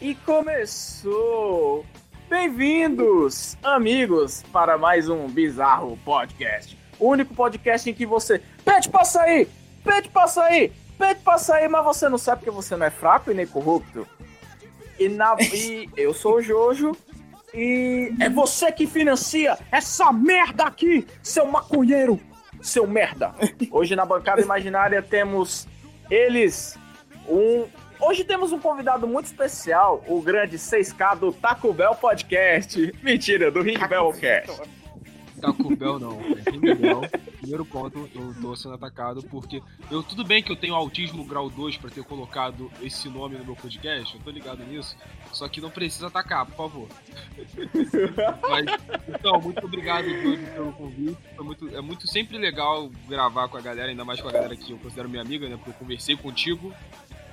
E começou! Bem-vindos, amigos, para mais um bizarro podcast. O único podcast em que você pede pra sair, pede pra sair, pede pra sair, mas você não sabe porque você não é fraco e nem corrupto. E, na, e eu sou o Jojo. E é você que financia essa merda aqui, seu maconheiro, seu merda. Hoje na bancada imaginária temos eles, um. Hoje temos um convidado muito especial, o grande 6K do Taco Bell Podcast. Mentira, do Ring Bell Cast. Taco Bell não, é Ring Bell. Primeiro ponto, eu tô sendo atacado porque eu tudo bem que eu tenho autismo grau 2 pra ter colocado esse nome no meu podcast, eu tô ligado nisso, só que não precisa atacar, por favor. Mas, então, muito obrigado Júlio, pelo convite. Foi muito, é muito sempre legal gravar com a galera, ainda mais com a galera que eu considero minha amiga, né? Porque eu conversei contigo.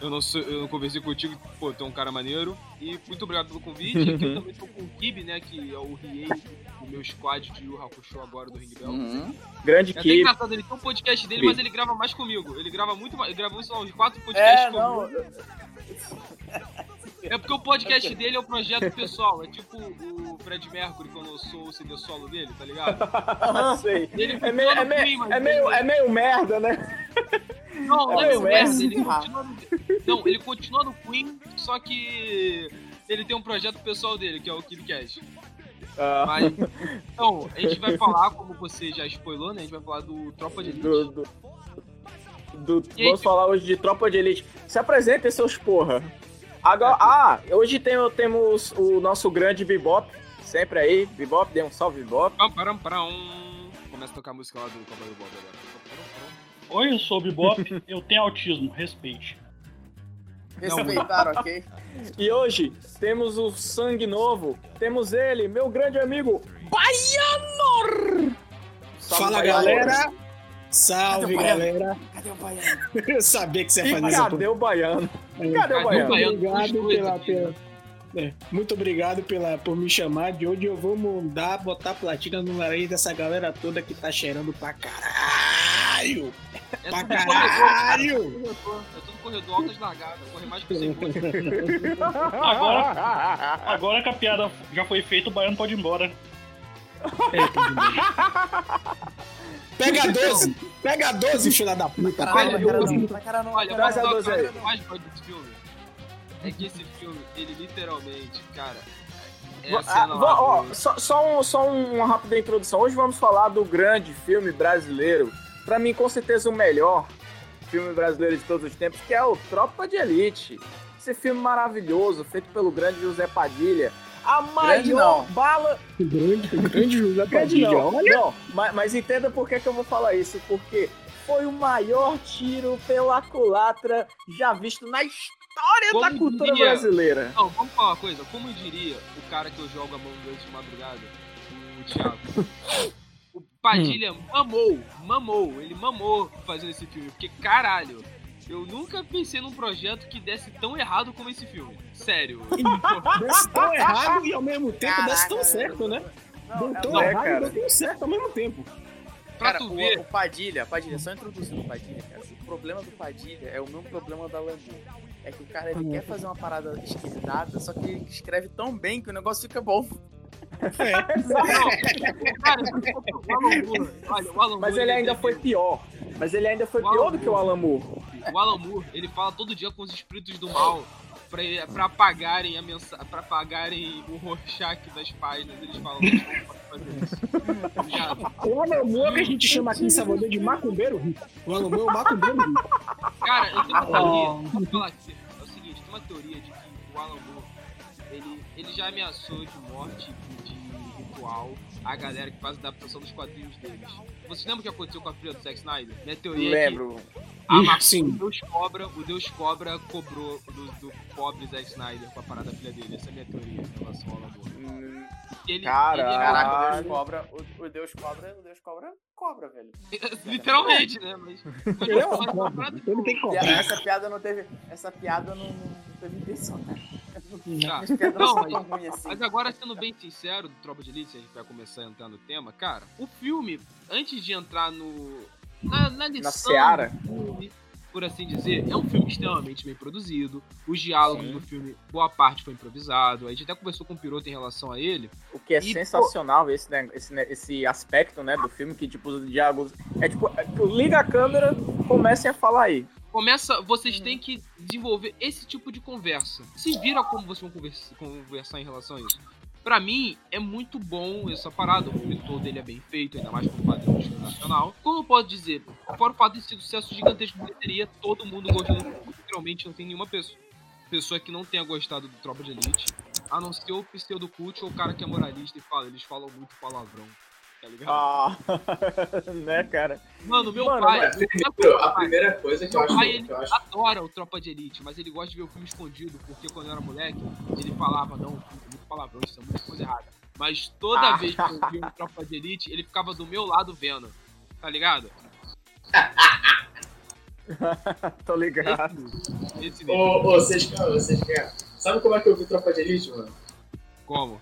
Eu não, sou, eu não conversei contigo, pô, tu é um cara maneiro. E muito obrigado pelo convite. Aqui eu também tô com o Kibe, né? Que é o Riei do meu squad de Yu Hakusho agora do Ring Bell. Uhum. Grande É até Kibe. engraçado, ele tem um podcast dele, mas ele grava mais comigo. Ele grava muito mais. Ele gravou, sei lá, uns quatro podcasts É, comigo. não. É porque o podcast dele é um projeto pessoal. É tipo o Fred Mercury quando eu sou o CD solo dele, tá ligado? Aham, sei. Ele É meio, é, meio, mas é, meio, é meio merda, né? Não, não é é meio merda. merda. Ele continua no... Não, ele continua no Queen, só que ele tem um projeto pessoal dele, que é o KidCast. Ah, Mas, então, a gente vai falar, como você já spoilou, né? A gente vai falar do Tropa de Elite. do, do, do- vamos falar hoje de Tropa de Elite. Se apresentem, seus porra. Agora, ah, hoje tem, temos o nosso grande Bebop, sempre aí. Bebop, dê um salve, Bebop. Pam, param. Começa a tocar a música lá do Cowboy Bob agora. Pam. Oi, eu sou o Bebop, eu tenho autismo, respeite. Respeitar, ok? E hoje temos o sangue novo, temos ele, meu grande amigo, Baianor! Salve, Fala Baianor. galera! Salve Cadê galera! Cadê o baiano? Eu sabia que você ia fazer essa cadê o baiano? Cadê o baiano? Obrigado pela, pela- é, muito obrigado pela, por me chamar. De hoje eu vou mandar botar platina no nariz dessa galera toda que tá cheirando pra caralho! É Pra tudo corredor, cara. caralho! Corredor. É tudo corredor, altas largadas. Corre mais que você pode. Agora- Agora que a piada já foi feita, o baiano pode ir embora. Pega 12! Pega 12, filha da puta! Caralho, Pega cara 12! não, pra cara não. Olha, Traz a uma doze coisa aí. que mais gosto desse filme é que esse filme, ele literalmente, cara, é Va- a cena ah, ó, do... só, só, um- só uma rápida introdução. Hoje vamos falar do grande filme brasileiro. Pra mim, com certeza, o melhor filme brasileiro de todos os tempos, que é o Tropa de Elite. Esse filme maravilhoso, feito pelo grande José Padilha. A Grande maior não. bala. Grande, grande José Grande Padilha, não, olha! não. Mas, mas entenda por que, que eu vou falar isso. Porque foi o maior tiro pela culatra já visto na história Como da cultura diria- brasileira. Não, vamos falar uma coisa, como diria o cara que eu jogo a mão antes de madrugada, o Thiago. O Padilha mamou, mamou, ele mamou fazendo esse filme, porque caralho, eu nunca pensei num projeto que desse tão errado como esse filme. Sério. Desce tão errado e ao mesmo tempo desce tão Caraca, certo, né? Deu tão não é, errado cara. e deu tão certo ao mesmo tempo. Pra Cara, tu o, ver, o Padilha, Padilha, só introduzindo o Padilha, cara. O problema do Padilha é o mesmo problema da Lambu. É que o cara ele quer fazer uma parada esquerdada, só que ele escreve tão bem que o negócio fica bom. Alan Mas ele ainda deve- foi pior. Mas ele ainda foi pior do que o Alan Moore. O Alan Moore, ele fala todo dia com os espíritos do mal pra, pra apagarem a mensagem, pra apagarem o Rorschach das páginas. Eles falam, "Não pode fazer isso. O Alan Moore que a gente chama aqui em Salvador de macumbeiro rico. O Alan Moore é o macumbeiro rico. Cara, eu tenho uma Oh. teoria, vou falar aqui, é o seguinte, tem uma teoria de ele, já ameaçou de morte de ritual a galera que faz a adaptação dos quadrinhos deles. Você lembra o que aconteceu com a filha do Zack Snyder? Minha teoria é que Lembro. a Ih, Mar- sim. o Deus Cobra, o Deus Cobra cobrou do, do pobre Zack Snyder com a parada da filha dele. Essa é a minha teoria em relação ao Moore. Hum, Ele, Cara. ele é- Caraca, o Deus cobra. O, o Deus cobra, o Deus cobra, cobra, velho. literalmente, né? Mas, Ele é mas- cobra, ele tem que E cobrar. essa piada não teve. Essa piada não, não teve intenção, cara. Tá. Piadas Não, não mas- assim. Mas agora, sendo bem sincero, do Tropa de Elite, a gente vai começar a entrar no tema, cara, o filme, antes de entrar no. Na, na lição. Na seara? do filme, por assim dizer, é um filme extremamente bem produzido. Os diálogos Sim. do filme, boa parte foi improvisado. A gente até conversou com o Piroto em relação a ele. O que é E, sensacional esse, né, esse, né, esse aspecto, né, do filme, que, tipo, os diálogos... É tipo, é, tu liga a câmera, comecem a falar aí. Começa, vocês têm que desenvolver esse tipo de conversa. Se vira como vocês vão conversa- conversar em relação a isso. Pra mim, é muito bom essa parada. O filme todo ele é bem feito, ainda mais com o padrão filme nacional. Como eu posso dizer, fora o fato de ser um sucesso gigantesco de bilheteria, todo mundo gostou do filme. Literalmente não tem nenhuma pessoa, pessoa que não tenha gostado do Tropa de Elite. A não ser o pseudo cult ou o cara que é moralista e fala, eles falam muito palavrão. Tá ligado? Ah, né, cara? Mano, meu Mano, pai. mas- meu a pai- primeira coisa que eu acho, pai, que ele eu acho adora o Tropa de Elite, mas ele gosta de ver o filme escondido, porque quando eu era moleque, ele falava, não, tem muito palavrão, isso é muita coisa errada. Mas toda Ah. vez que eu vi o Tropa de Elite, ele ficava do meu lado vendo, tá ligado? Tô ligado. Esse, esse nível. Ô, ô, vocês, cara, vocês, cara, sabe como é que eu vi Tropa de Elite, mano? Como?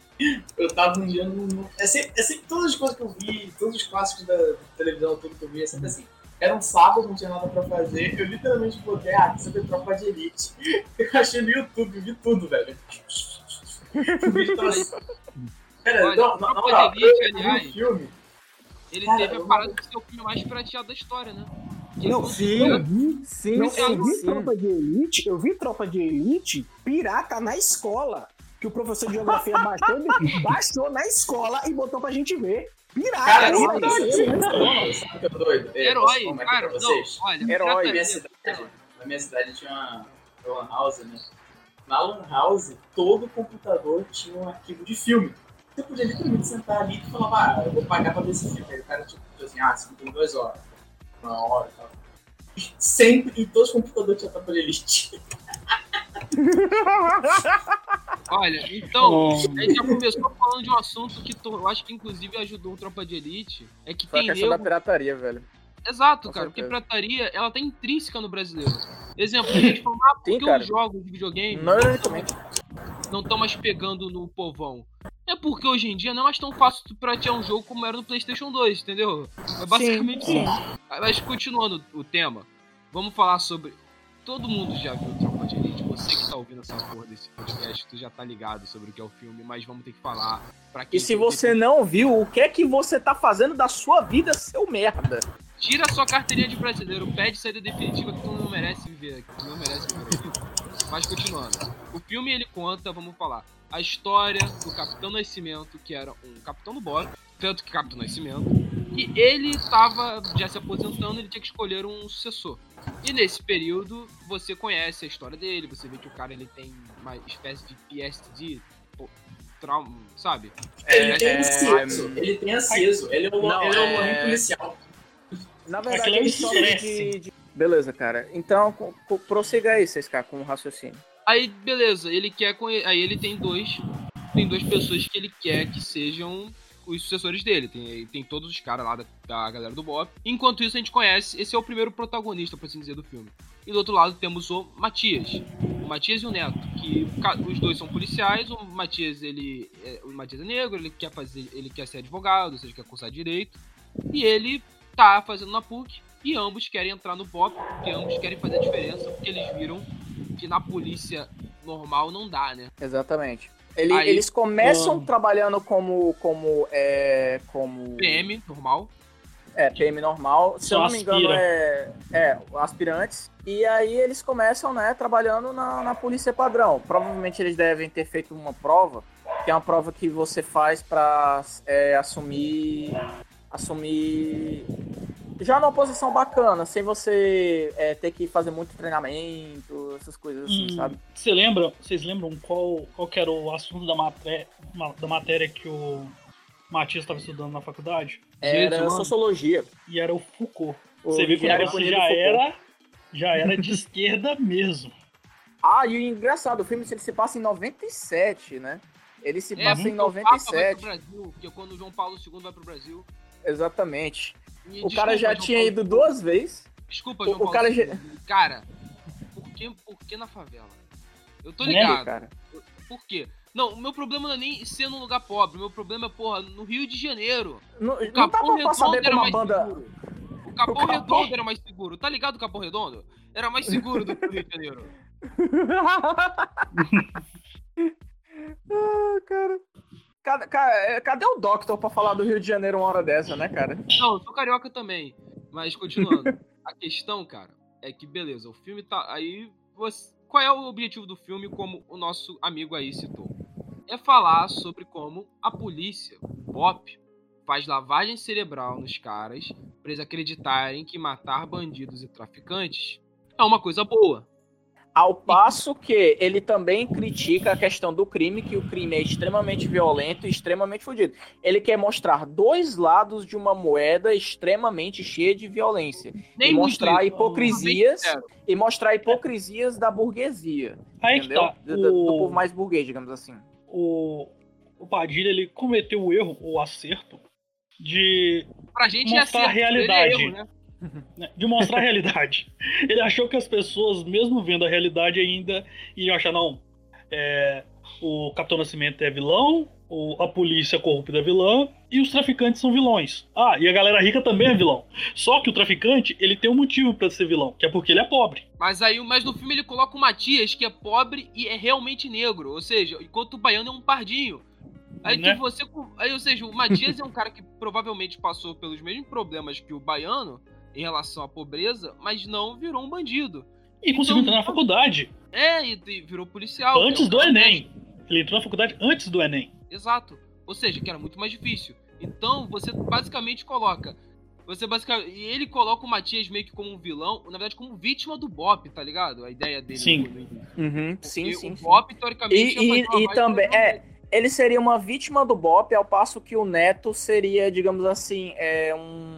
Eu tava um dia no. É sempre, é sempre todas as coisas que eu vi, todos os clássicos da televisão, tudo que eu vi, é sempre assim. Era um sábado, não tinha nada pra fazer. Eu literalmente botei, ah, quer saber Tropa de Elite. Eu achei no YouTube, vi tudo, velho. Assim. Cara, Olha, não, moral, de Elite, eu aliás, filme. Ele Cara, teve a eu- parada de ser o filme mais pirateado da história, né? Que Não, não- Sim, eu vi, sim, não, eu sim, vi sim. Tropa de Elite, eu vi Tropa de Elite pirata na escola. Que o professor de geografia baixou, ele baixou na escola e botou pra gente ver. Pirata, Cara, Herói. sabe, pirata, sabe, na escola. sabe, sabe o que eu tô doido? É, Herói, posso falar aqui cara, não, vocês? olha, Herói. Minha cidade, na minha cidade tinha uma uma house, né? Na lan house, todo computador tinha um arquivo de filme. Você podia literalmente sentar ali e falar, ah, eu vou pagar pra ver esse filme. Aí o cara tipo assim, ah, esse filme tem duas horas, uma hora e tal. Sempre, em todos os computadores tinha Tropa de Elite. Olha, então, a gente já começou falando de um assunto que eu acho que inclusive ajudou o Tropa de Elite. É que a tem questão da nego pirataria, velho. Exato, Com cara, porque certeza. pirataria, ela tá intrínseca no brasileiro. Exemplo, a gente fala, ah, por Sim, que cara. os jogos de videogame Não estão mais pegando no povão? É porque hoje em dia não é mais tão fácil tu piratear um jogo como era no Playstation 2, entendeu? É basicamente Sim, isso. Mas continuando o tema, vamos falar sobre... Todo mundo já viu Tropa de Elite, você que tá ouvindo essa porra desse podcast, tu já tá ligado sobre o que é o filme, mas vamos ter que falar pra quem E se você não viu, o que é que você tá fazendo da sua vida, seu merda? Tira a sua carteirinha de brasileiro, pede saída definitiva que tu não merece viver aqui. Tu não merece viver aqui. Mas continuando. O filme ele conta, vamos falar, a história do Capitão Nascimento, que era um capitão do BOP, tanto que Capitão Nascimento, e ele tava já se aposentando, ele tinha que escolher um sucessor. E nesse período, você conhece a história dele, você vê que o cara ele tem uma espécie de PSD, trauma, sabe? Ele tem é, aceso, ele tem aceso, ele é o, Não, ele é o é- policial. Na verdade, é de, de- Beleza, cara. Então, prossiga aí, 6K, com o raciocínio. Aí, beleza, ele quer conhe... Aí ele tem dois. Tem duas pessoas que ele quer que sejam os sucessores dele. Tem, tem todos os caras lá da, da galera do Bob. Enquanto isso, a gente conhece. Esse é o primeiro protagonista, por assim dizer, do filme. E do outro lado temos o Matias. O Matias e o Neto. Que os dois são policiais. O Matias, ele. É, o Matias é negro, ele quer fazer. Ele quer ser advogado, ou seja, quer cursar direito. E ele tá fazendo na PUC. E ambos querem entrar no BOP, porque ambos querem fazer a diferença, porque eles viram que na polícia normal não dá, né? Exatamente. Ele- Aí- eles começam Ah. trabalhando como, como, é, como PM, normal. é, PM normal. Se Só eu não me engano, aspira. é, é aspirantes. E aí eles começam, né, trabalhando na, na polícia padrão. Provavelmente eles devem ter feito uma prova, que é uma prova que você faz pra é, assumir. Assumir. Já numa posição bacana, sem você é, ter que fazer muito treinamento, essas coisas assim, Hum, sabe? Você lembra, vocês lembram qual, qual que era o assunto da matéria, da matéria que o Matias estava estudando na faculdade? Era sociologia. E era o Foucault. O Você vê que o Bonito já era, já era de esquerda mesmo. Ah, e o engraçado, o filme ele se passa em 97, né? Ele se passa em porque o Papa vai pro 97. Brasil, porque quando o João Paulo II vai pro Brasil. Exatamente. e O cara desculpa, já João tinha Paulo ido duas vezes. Desculpa, o- João o Paulo cara já- Cara, por que, por que na favela? Eu tô Né, ligado. Cara. Por quê? Não, o meu problema não é nem ser num lugar pobre. O meu problema é, porra, no Rio de Janeiro. Não, O Capão pra, pra saber Redondo era mais banda. seguro. O Capão Capão. Redondo era mais seguro. Tá ligado o Capão Redondo? Era mais seguro do que o Rio de Janeiro. ah, cara. Cadê, ca- cadê o Doctor pra falar do Rio de Janeiro uma hora dessa, né, cara? Não, sou carioca também. Mas continuando. a questão, cara, é que beleza, o filme tá. Aí. Você... Qual é o objetivo do filme, como o nosso amigo aí citou? É falar sobre como a polícia, o BOP, faz lavagem cerebral nos caras pra eles acreditarem que matar bandidos e traficantes é uma coisa boa. Ao passo que ele também critica a questão do crime, que o crime é extremamente violento e extremamente fodido. Ele quer mostrar dois lados de uma moeda extremamente cheia de violência. Nem e mostrar isso, hipocrisias e mostrar hipocrisias da burguesia. Aí que entendeu? tá. Do, do- do povo O, mais burguês, digamos assim. o, o Padilha ele cometeu o erro, o acerto, de, Pra gente é Mostrar a acerto, pra ele é realidade. erro, né? Né, de mostrar a realidade. Ele achou que as pessoas, mesmo vendo a realidade, ainda iam achar, não, é, o Capitão Nascimento é vilão, o, a polícia corrupta é vilã e os traficantes são vilões. Ah, e a galera rica também é vilão. Só que o traficante, ele tem um motivo pra ser vilão, que é porque ele é pobre. Mas aí, mas no filme ele coloca o Matias, que é pobre e é realmente negro. Ou seja, enquanto o baiano é um pardinho. Aí Né? você. Aí, ou seja, o Matias é um cara que provavelmente passou pelos mesmos problemas que o baiano em relação à pobreza, mas não virou um bandido. E conseguiu Então, entrar na faculdade É, e, e virou policial. antes é um do Enem. Ele entrou na faculdade antes do Enem. Exato. Ou seja, que era muito mais difícil. Então, você basicamente coloca. Você basicamente. E ele coloca o Matias meio que como um vilão, na verdade, como vítima do Bop, tá ligado? A ideia dele Sim. Uhum, sim, sim, o. Bop, teoricamente, E- e- e também- é. Ele seria uma vítima do Bop, ao passo que o Neto seria, digamos assim, é um.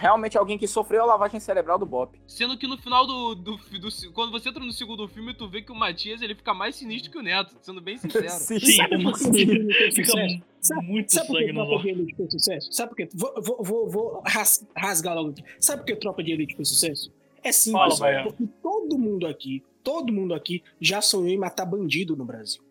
Realmente alguém que sofreu a lavagem cerebral do Bop. Sendo que no final do, do, do- Quando você entra no segundo filme, tu vê que o Matias ele fica mais sinistro que o Neto, sendo bem sincero. Sim, Sabe o por que fez fica sucesso? Sabe- muito Sabe por sangue que no Tropa de Elite fez sucesso? Sabe por quê? Vou, vou, vou, vou ras- rasgar logo aqui. Sabe por que Tropa de Elite fez sucesso? É simples, Fala, porque todo mundo aqui, todo mundo aqui já sonhou em matar bandido no Brasil.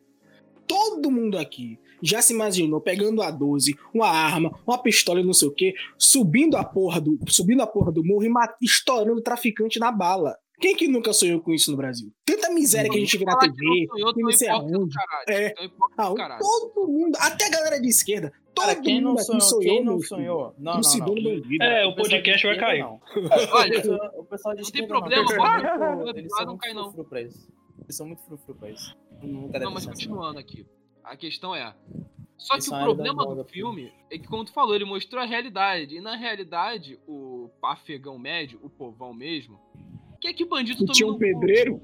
Todo mundo aqui já se imaginou pegando a 12, uma arma, uma pistola e não sei o quê, subindo a porra do, subindo a porra do morro e estourando o traficante na bala. Quem que nunca sonhou com isso no Brasil? Tanta miséria que a gente vê na TV, não sonhou, que não é sei aonde. É. Ah, todo mundo, até a galera de esquerda, todo Cara, quem não mundo aqui sonhou? Quem não sonhou? Não, não, não. É, o podcast vai cair. não. Olha, O pessoal de Não tem esquerda problema, Eles muito- Eles Vai, são não muito cai, não. frufru pra isso. Eles são muito frufru pra isso. Não, mas assim. continuando aqui. A questão é. Só que Isso o é problema do filme é que, como tu falou, ele mostrou a realidade. E na realidade, o afegão médio, o povão mesmo, que bandido E tome tinha um pedreiro.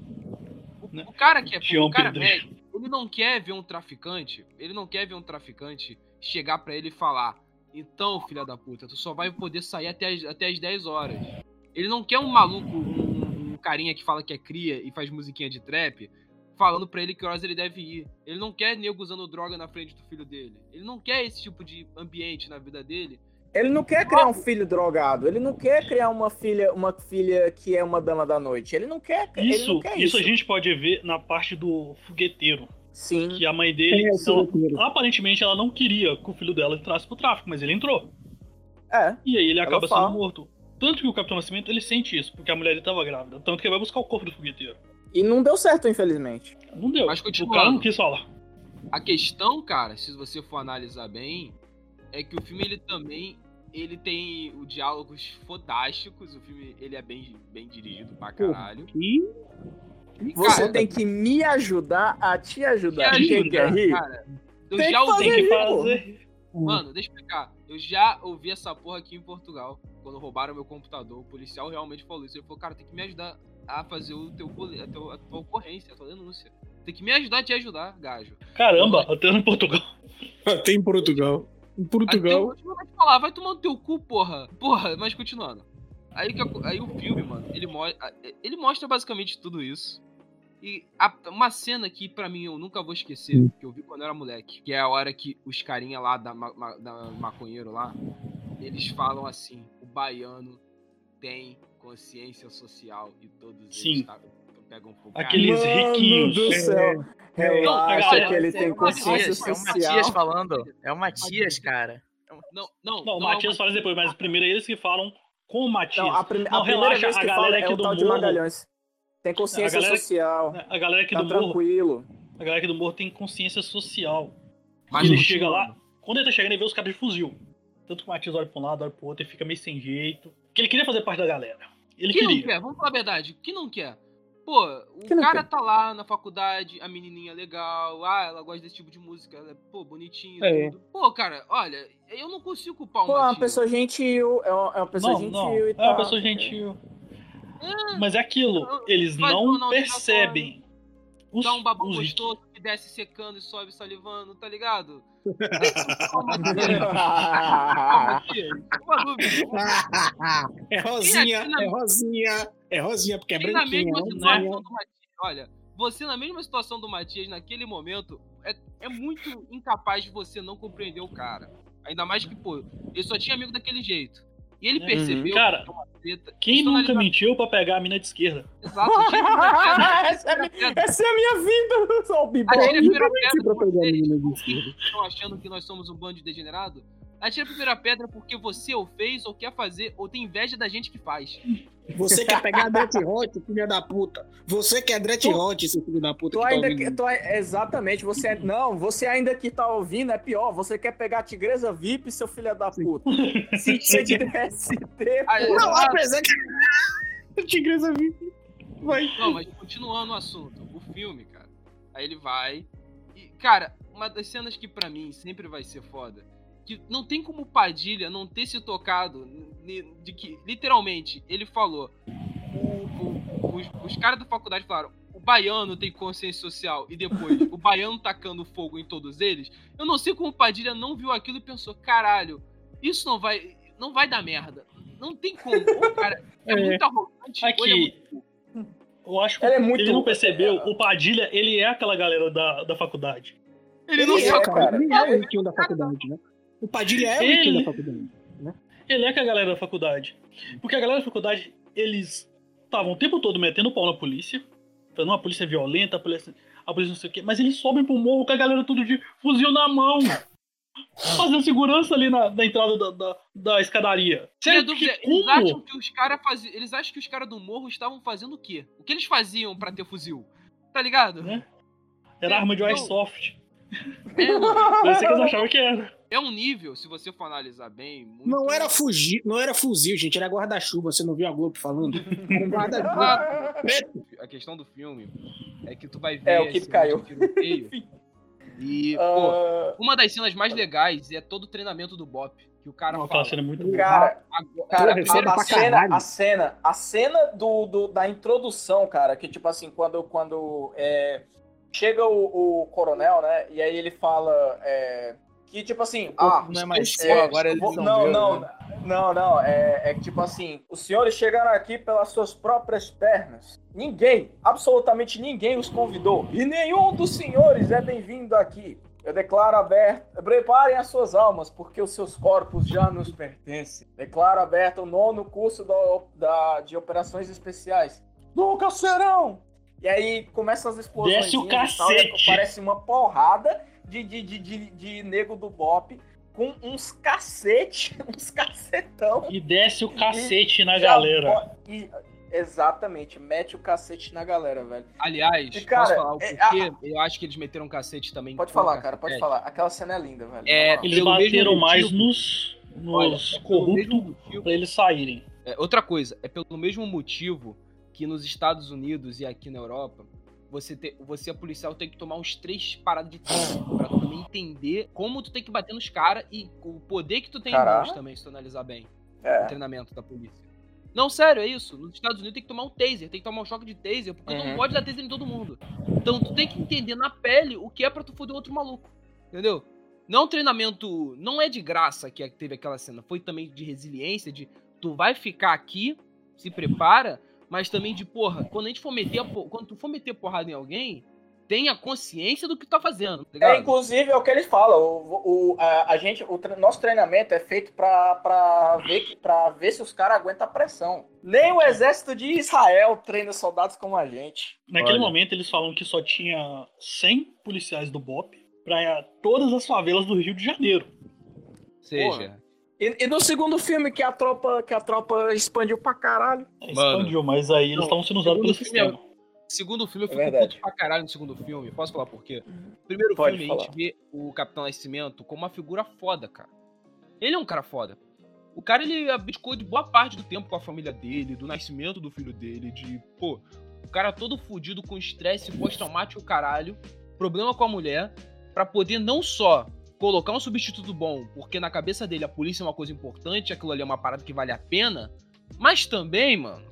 O cara que é um o cara pedreiro. médio, ele não quer ver um traficante, ele não quer ver um traficante chegar pra ele e falar: "Então, filha da puta, tu só vai poder sair até as, até as 10 horas". Ele não quer um maluco, um, um carinha que fala que é cria e faz musiquinha de trap, falando pra ele que horas ele deve ir. Ele não quer nego usando droga na frente do filho dele. Ele não quer esse tipo de ambiente na vida dele. Ele não quer criar um filho drogado. Ele não quer criar uma filha, uma filha que é uma dama da noite. Ele não quer. ele Isso, não quer isso isso. a gente pode ver na parte do fogueteiro. Sim. Que a mãe dele, É, ela- aparentemente, ela não queria que o filho dela entrasse pro tráfico, mas ele entrou. É. E aí ele acaba fala. sendo morto. Tanto que o Capitão Nascimento ele sente isso, porque a mulher dele tava grávida. Tanto que ele vai buscar o corpo do fogueteiro. E não deu certo, infelizmente. Não deu. Mas o continuando. cara não quis falar. A questão, cara, se você for analisar bem, é que o filme ele também ele tem o diálogos fantásticos. O filme ele é bem, bem dirigido pra caralho. E E, Você cara, tem que me ajudar a te me ajudar. Quem ajuda, quer rir? cara. Eu Tem já que ouvi. que fazer. Mano, deixa eu explicar. Eu já ouvi essa porra aqui em Portugal. Quando roubaram meu computador, o policial realmente falou isso. Ele falou, cara, tem que me ajudar a fazer o teu, a, teu, a tua ocorrência, a tua denúncia. Tem que me ajudar a te ajudar, gajo. Caramba, até em Portugal. tem em Portugal. Em Aí Portugal. tu- tu vai falar, vai tomar no teu cu, porra. Porra, mas continuando. Aí, aí o filme, mano, ele, mo ele mostra basicamente tudo isso. E a- uma cena que pra mim eu nunca vou esquecer, Hum. que eu vi quando eu era moleque, que é a hora que os carinha lá da, ma- da maconheiro lá, eles falam assim, o baiano tem consciência social e todos Sim. eles tá, pegam. Cara, Aqueles riquinhos. do céu. Relaxa galera, que ele tem é o consciência Matias, É o social. Matias falando. É o Matias, cara. Não, não, Não, o é Matias fala depois, mas primeiro é eles que falam com o Matias. Não, a, prim Não, a primeira relaxa, vez a que galera aqui é o do tal morro- Magalhães. Tem consciência A galera- social. A galera aqui Tá do morro, tranquilo. a galera aqui do morro tem consciência social. Mas ele não chega lá, quando ele tá chegando, ele vê os caras de fuzil. Tanto que o Matias olha pra um lado, olha pro outro e fica meio sem jeito. Porque ele queria fazer parte da galera. Ele Quem não queria. quer? Vamos falar a verdade. Quem não quer? Pô, o Quem não cara quer? tá lá na faculdade, a menininha é legal, ah, ela gosta desse tipo de música, ela é, pô, bonitinha É. tudo. Pô, cara, olha, eu não consigo culpar o Pô, é uma pessoa gentil, é uma, é uma pessoa Não, gentil não, e é uma tal. pessoa gentil. Mas é aquilo, eles Faz não percebem. Os, Dá um babu os- gostoso que desce secando e sobe salivando, tá ligado? É rosinha, é rosinha, é rosinha, porque é branquinha. é olha, você na mesma situação do Matias naquele momento é, é muito incapaz de você não compreender o cara. Ainda mais que, pô, ele só tinha amigo daquele jeito. E ele Uhum. percebeu Cara, que uma treta. Quem Isso nunca mentiu pra pegar a mina de esquerda? Exato, essa, é a minha, essa é a minha vida, só o bibó. Esquerda. estão achando que nós somos um bando de degenerado. Atire a primeira pedra porque você ou fez, ou quer fazer, ou tem inveja da gente que faz. Você quer pegar a Dread Hot, filha da puta. Você quer Dread Tu- Hot, seu filho da puta. Tu que tá ainda ouvindo. que, tu, exatamente, você é- não, você ainda que tá ouvindo é pior, você quer pegar a tigresa VIP, seu filho da puta. Se você tivesse Ah, Não, exato. apesar que. Tigresa VIP. Vai. Não, mas continuando o assunto, o filme, cara. Aí ele vai. E, cara, uma das cenas que pra mim sempre vai ser foda. Que não tem como o Padilha não ter se tocado de que, literalmente, ele falou. o- o- os, os caras da faculdade falaram. O baiano tem consciência social e depois o baiano tacando fogo em todos eles. Eu não sei como o Padilha não viu aquilo e pensou: caralho, isso não vai, não vai dar merda. Não tem como. O cara é, É. muito arrogante. Aqui. é muito Eu acho que Ele é muito- ele não percebeu. O Padilha, ele é aquela galera da, da faculdade. Ele não Ele é, sabe. cara. Ele é o da faculdade, né? O Padilha é o Ele- riquinho da faculdade. Ele é com a galera da faculdade. Porque a galera da faculdade, eles estavam o tempo todo metendo pau na polícia. Falando, "Não, a polícia é violenta, a polícia, a polícia não sei o quê. Mas eles sobem pro morro com a galera tudo de fuzil na mão. Fazendo segurança ali na, na entrada da, da, da escadaria. Sério, dúvida que, é, eles acham que os caras faziam. Eles acham que os caras do morro estavam fazendo o quê? O que eles faziam pra ter fuzil? Tá ligado? Né? Era arma de airsoft. É, mano, Parecia que eles achavam que era. É um nível, se você for analisar bem. Muito... Não era fugir, não era fuzil, gente, era guarda-chuva. Você não viu a Globo falando? Um guarda-chuva. Ah, A questão do filme é que tu vai ver. É, o que caiu. tiroteio E, pô, Ah, uma das cenas mais legais é todo o treinamento do Bop. Que o cara Não, fala. aquela cena é muito boa. cara, Cara, Porra, a, a cena, a cena, a cena do, do- da introdução, cara, que tipo assim, quando, quando é, chega o, o coronel, né, e aí ele fala é, que tipo assim, ah, não é mais seu, agora eles vou- são não, meus, não, né? não, não, é, é que tipo assim, os senhores chegaram aqui pelas suas próprias pernas. Ninguém, absolutamente ninguém os convidou e nenhum dos senhores é bem-vindo aqui. Eu declaro aberto. Preparem as suas almas, porque os seus corpos já nos pertencem. Declaro aberto o nono curso da- da- de operações especiais. Nunca serão! E aí começam as explosões. Desce o e tal, cacete. Parece uma porrada de, de, de, de, de nego do Bop com uns cacete, uns cacetão. E desce o cacete na Já galera. e- exatamente, mete o cacete na galera, velho. Aliás, E, cara, posso falar o é, porquê? Eu acho que eles meteram um cacete também. Pode falar, cara, pode falar. Aquela cena é linda, velho. É, Na. Eles bateram mais nos, nos é corruptos pra eles saírem. É, outra coisa, é pelo mesmo motivo que nos Estados Unidos e aqui na Europa, você, te, você é policial, tem que tomar uns três paradas de tempo pra também entender como tu tem que bater nos caras e o poder que tu tem em Caraca. mãos também, se tu analisar bem. O É. treinamento da polícia. Não, sério, é isso. Nos Estados Unidos tem que tomar um taser, tem que tomar um choque de taser, porque tu Uhum. não pode dar taser em todo mundo. Então tu tem que entender na pele o que é pra tu foder outro maluco. Entendeu? Não é um treinamento. Não é de graça que teve aquela cena. Foi também de resiliência, de tu vai ficar aqui, se prepara, mas também de, porra, quando a gente for meter a Quando tu for meter porrada em alguém, tenha consciência do que tu tá fazendo, tá? É, inclusive, é o que eles falam. O, o- a, a gente, o tre- nosso treinamento é feito pra, pra, ver, que- pra ver se os caras aguentam a pressão. Nem o exército de Israel treina soldados como a gente. Naquele Olha. momento eles falam que só tinha 100 policiais do BOP pra todas as favelas do Rio de Janeiro. Seja, E, e no segundo filme que a tropa, que a tropa expandiu pra caralho. É, Mano. expandiu, mas aí eles estavam sendo usados pelo segundo filme é- sistema. Segundo filme, eu É fico verdade. puto pra caralho no segundo filme. Posso falar por quê? Primeiro Pode filme, a falar. gente vê o Capitão Nascimento como uma figura foda, cara. Ele é um cara foda. O cara, ele abdicou de boa parte do tempo com a família dele, do nascimento do filho dele, de, pô, o cara todo fudido com estresse pós-traumático, caralho, problema com a mulher, pra poder não só colocar um substituto bom, porque na cabeça dele a polícia é uma coisa importante, aquilo ali é uma parada que vale a pena, mas também, mano,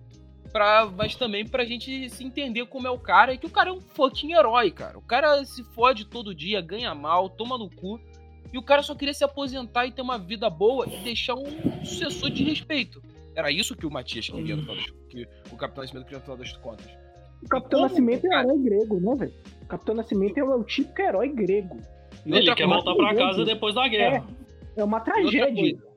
pra, mas também pra gente se entender como é o cara, e que o cara é um fucking herói, cara. O cara se fode todo dia, ganha mal, toma no cu, e o cara só queria se aposentar e ter uma vida boa e deixar um sucessor de respeito. Era isso que o Matias queria, no final das, que o Capitão Nascimento queria no final das contas. O Capitão Como, Nascimento é cara? herói grego, né, velho? O Capitão Nascimento é o, é o típico herói grego. E Ele quer voltar pra casa depois da guerra. É uma e outra tragédia. coisa.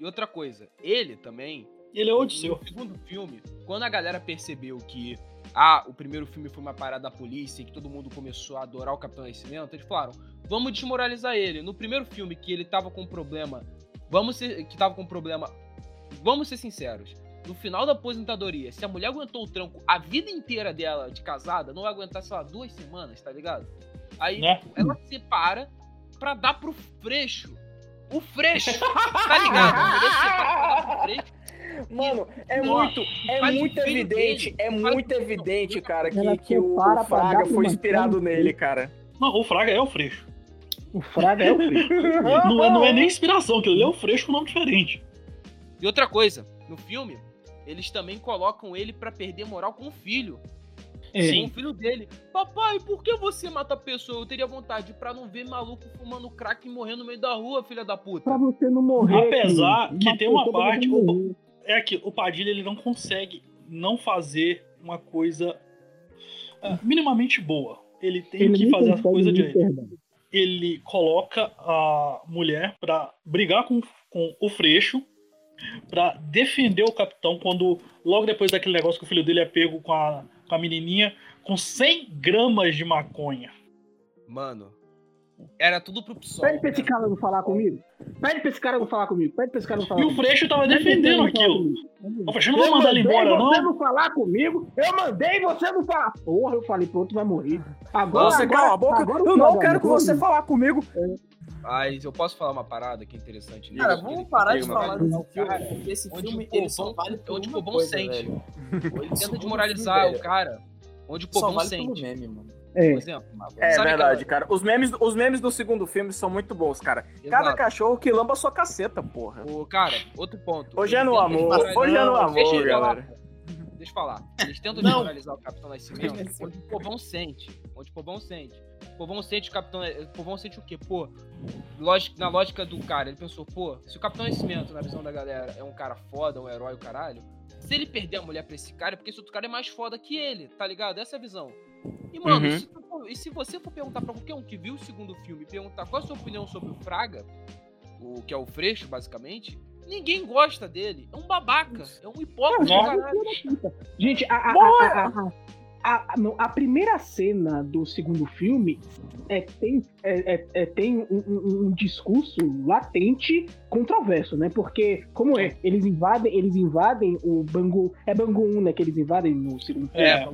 E outra coisa, ele também Ele é Odisseu. No segundo filme, quando a galera percebeu que ah, o primeiro filme foi uma parada da polícia e que todo mundo começou a adorar o Capitão Nascimento, eles falaram: vamos desmoralizar ele. No primeiro filme, que ele tava com problema, vamos ser, que tava com problema, vamos ser sinceros. No final da aposentadoria, se a mulher aguentou o tranco a vida inteira dela de casada, não vai aguentar, sei lá, duas semanas, tá ligado? Aí Né? ela separa pra dar pro Freixo. O Freixo, tá ligado? Freixo. Mano, é Nossa, muito, é o muito evidente, dele, é muito o- evidente, cara, que, que o pra Fraga foi inspirado nele, cara. Não, o Fraga é o Freixo. O Fraga é o Freixo. Não é, não é nem inspiração, que ele é o Freixo com nome diferente. E outra coisa, no filme, eles também colocam ele pra perder moral com o filho. É. Com o filho dele. Papai, por que você mata a pessoa? Eu teria vontade pra não ver maluco fumando crack e morrendo no meio da rua, filha da puta. Pra você não morrer. Apesar filho. que tem uma parte- morrer. É que o Padilha ele não consegue não fazer uma coisa ah, minimamente boa. Ele tem Ele que fazer as coisas direito. Ele coloca a mulher pra brigar com, com o Freixo, pra defender o capitão quando, logo depois daquele negócio que o filho dele é pego com a, com a menininha, com 100 gramas de maconha. Mano, era tudo pro PSOL. Pede pra esse né? cara não falar comigo. Pede pra esse cara não falar comigo. Pede pra esse cara não falar E o. Freixo tava defendendo não aquilo. O Freixo não vai mandar ele embora, você não. não falar comigo. Eu mandei você não falar. Porra, eu falei, pronto, vai morrer. Agora, Você agora, cala a boca, agora eu não quero que você falar comigo. Mas eu posso falar uma parada que é interessante nisso? Cara, vamos parar de falar desse filme, porque esse onde filme o ele só vale por onde o coisa, sente. Ele tenta desmoralizar o cara. Onde o Só povão vale pelo sente. meme, mano. É. Por exemplo. É sabe verdade, aquela- cara. Os memes, os memes do segundo filme são muito bons, cara. Cada Exato. cachorro que lamba sua caceta, porra. O cara, outro ponto. Hoje é no amor, hoje é no amor, deixa eu falar, galera. pô. Deixa eu falar. Eles tentam desmoralizar o Capitão Nascimento onde o povão sente. Onde o povão sente. O povão sente o Capitão. O povão sente o quê? Pô, lógica, na lógica do cara, ele pensou, pô, se o Capitão Nascimento, na visão da galera, é um cara foda, um herói, o caralho, se ele perder a mulher pra esse cara, é porque esse outro cara é mais foda que ele, tá ligado? Essa é a visão. E, mano, Uhum. se, tu e se você for perguntar pra qualquer um que viu o segundo filme e perguntar qual a sua opinião sobre o Fraga, o que é o Freixo, basicamente, ninguém gosta dele. É um babaca. É um hipócrita. Gente, a, a, a, a, a, a- primeira cena do segundo filme é, tem, é, é- é- tem um, um- um discurso latente controverso, né? Porque, como é? Eles invadem, eles invadem o Bangu. É Bangu 1, né? Que eles invadem no segundo filme. É.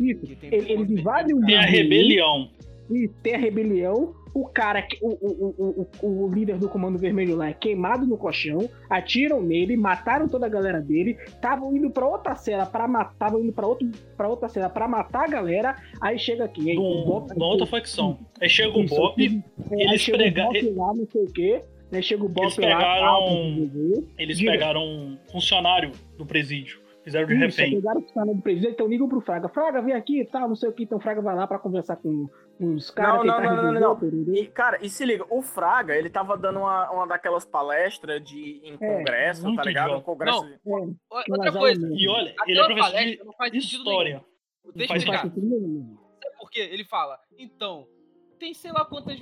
Isso. Que tem Eles, eles invadem o Tem a Bangu rebelião. e tem a rebelião. O cara, o, o, o, o, líder do Comando Vermelho lá é queimado no colchão, atiram nele, mataram toda a galera dele, estavam indo pra outra cela para matar, estavam indo pra, outro, pra outra cela pra matar a galera, aí chega aqui, aí, um- Bop- uma outra facção. Aí chega o Bop, aí eles Bop lá, não sei o quê, né, chega o Bop Eles lá, pegaram- resolver. eles Diga. pegaram um funcionário do presídio. Fizeram de Isso, refém. pegaram o funcionário do presidente, então ligam pro Fraga. Fraga, vem aqui e tal, não sei o que. Então o Fraga vai lá pra conversar com os caras. Não, não, não, não, não. E, cara, e se liga, o Fraga, ele tava dando uma, uma daquelas palestras de, em É, congresso, tá ligado? Um congresso. Não. de- É, Outra coisa. E olha, ele é Aquela professor palestra de não faz sentido história. nenhum. Deixa eu explicar. Sabe por quê? Ele fala, então, tem sei lá quantas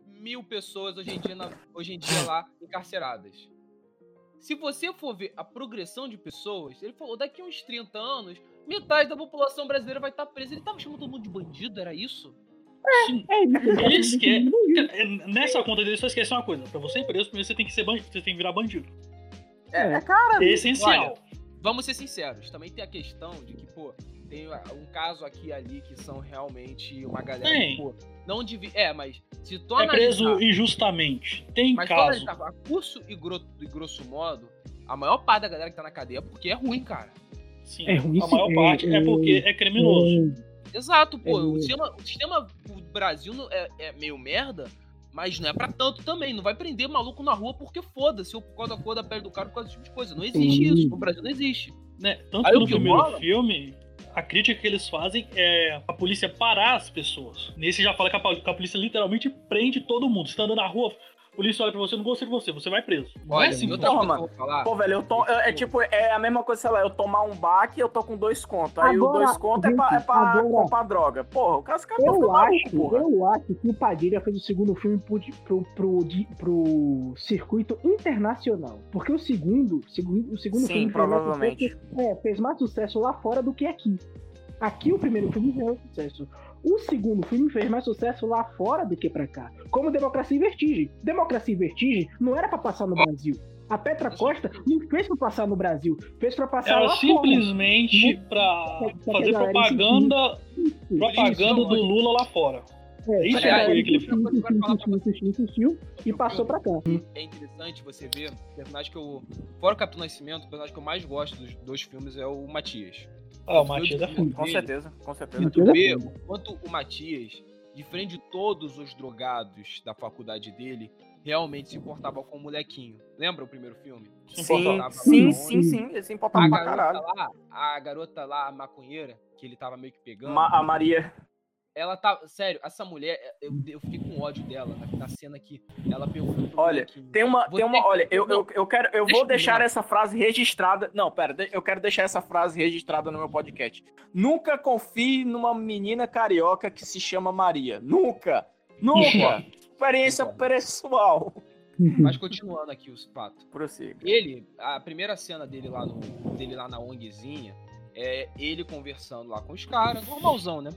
mil pessoas hoje em dia, na- hoje em dia lá encarceradas. Se você for ver a progressão de pessoas, ele falou, daqui a uns 30 anos, metade da população brasileira vai estar presa. Ele tava chamando todo mundo de bandido, era isso? É isso. Ele esquece. Nessa conta dele só esquece uma coisa. Pra você ir preso, primeiro você tem que ser bandido, você tem que virar bandido. É, é, cara. É essencial. Olha, vamos ser sinceros, também tem a questão de que, pô, tem um caso aqui e ali que são realmente uma galera Tem. que, pô, não devia. É, mas se tu É preso analisar- injustamente. Tem Mas caso. analisar a curso e, gro- e grosso modo, a maior parte da galera que tá na cadeia é porque é ruim, cara. Sim, É ruim a maior é- parte é, é- porque é criminoso. Exato, pô. É. O, sistema, o sistema do Brasil é, é meio merda, mas não é pra tanto também. Não vai prender maluco na rua porque foda-se, ou por causa da cor da pele do cara, por causa desse tipo de coisa. Não existe Sim. isso. No Brasil não existe. Né? Tanto Aí no que primeiro rola- filme, a crítica que eles fazem é a polícia parar as pessoas. Nesse já fala que a, polícia literalmente prende todo mundo. Você tá andando na rua, polícia olha pra você, não gostei de você, você vai preso. Não Olha, é assim, outra porra, mano. eu. Pô, velho, eu tô. É, é tipo, é a mesma coisa, sei lá, eu tomar um baque eu tô com dois contos. Aí o Agora, dois contos é pra, é pra agora- comprar droga. Porra, o cara, Eu acho, porra. eu acho que o Padilha fez o segundo filme pro, pro, pro, pro circuito internacional. Porque o segundo, segundo o segundo Sim, filme fez mais provavelmente. sucesso- é, fez mais sucesso lá fora do que aqui. Aqui o primeiro filme fez mais sucesso. O segundo filme fez mais sucesso lá fora do que pra cá. Como Democracia e Vertigem. Democracia e Vertigem não era pra passar no Brasil. A Petra Costa não fez pra passar no Brasil, fez pra passar Era lá simplesmente pra fazer propaganda, propaganda do Lula lá fora. É, Isso é galera aí que ele insistiu, fez. insistiu, insistiu, insistiu, insistiu, e passou pra cá. É interessante você ver o personagem que eu. Fora o Capitão Nascimento, o personagem que eu mais gosto dos dois filmes é o Matias. Ah, o Matias é foda. Com certeza, com certeza. E tu Matias vê o quanto o Matias, diferente de todos os drogados da faculdade dele, realmente se importava com o molequinho. Lembra o primeiro filme? Se Sim, sim, com sim, sim. Ele se importava A pra garota caralho. lá, a garota lá, a maconheira, que ele tava meio que pegando. Ma- a Maria. Ela tá. Sério, essa mulher, eu, eu fico com ódio dela na, na cena que ela pergunta Olha. Tem uma, Vou tem uma, que- olha, eu, eu, eu quero, eu Deixa vou eu deixar terminar. essa frase registrada. Não, pera, eu quero deixar essa frase registrada no meu podcast. Nunca confie numa menina carioca que se chama Maria. Nunca, nunca. Experiência pessoal. Mas continuando aqui os fatos. Prossiga. Ele, a primeira cena dele lá, no, dele lá na ONGzinha é ele conversando lá com os caras, normalzão, né?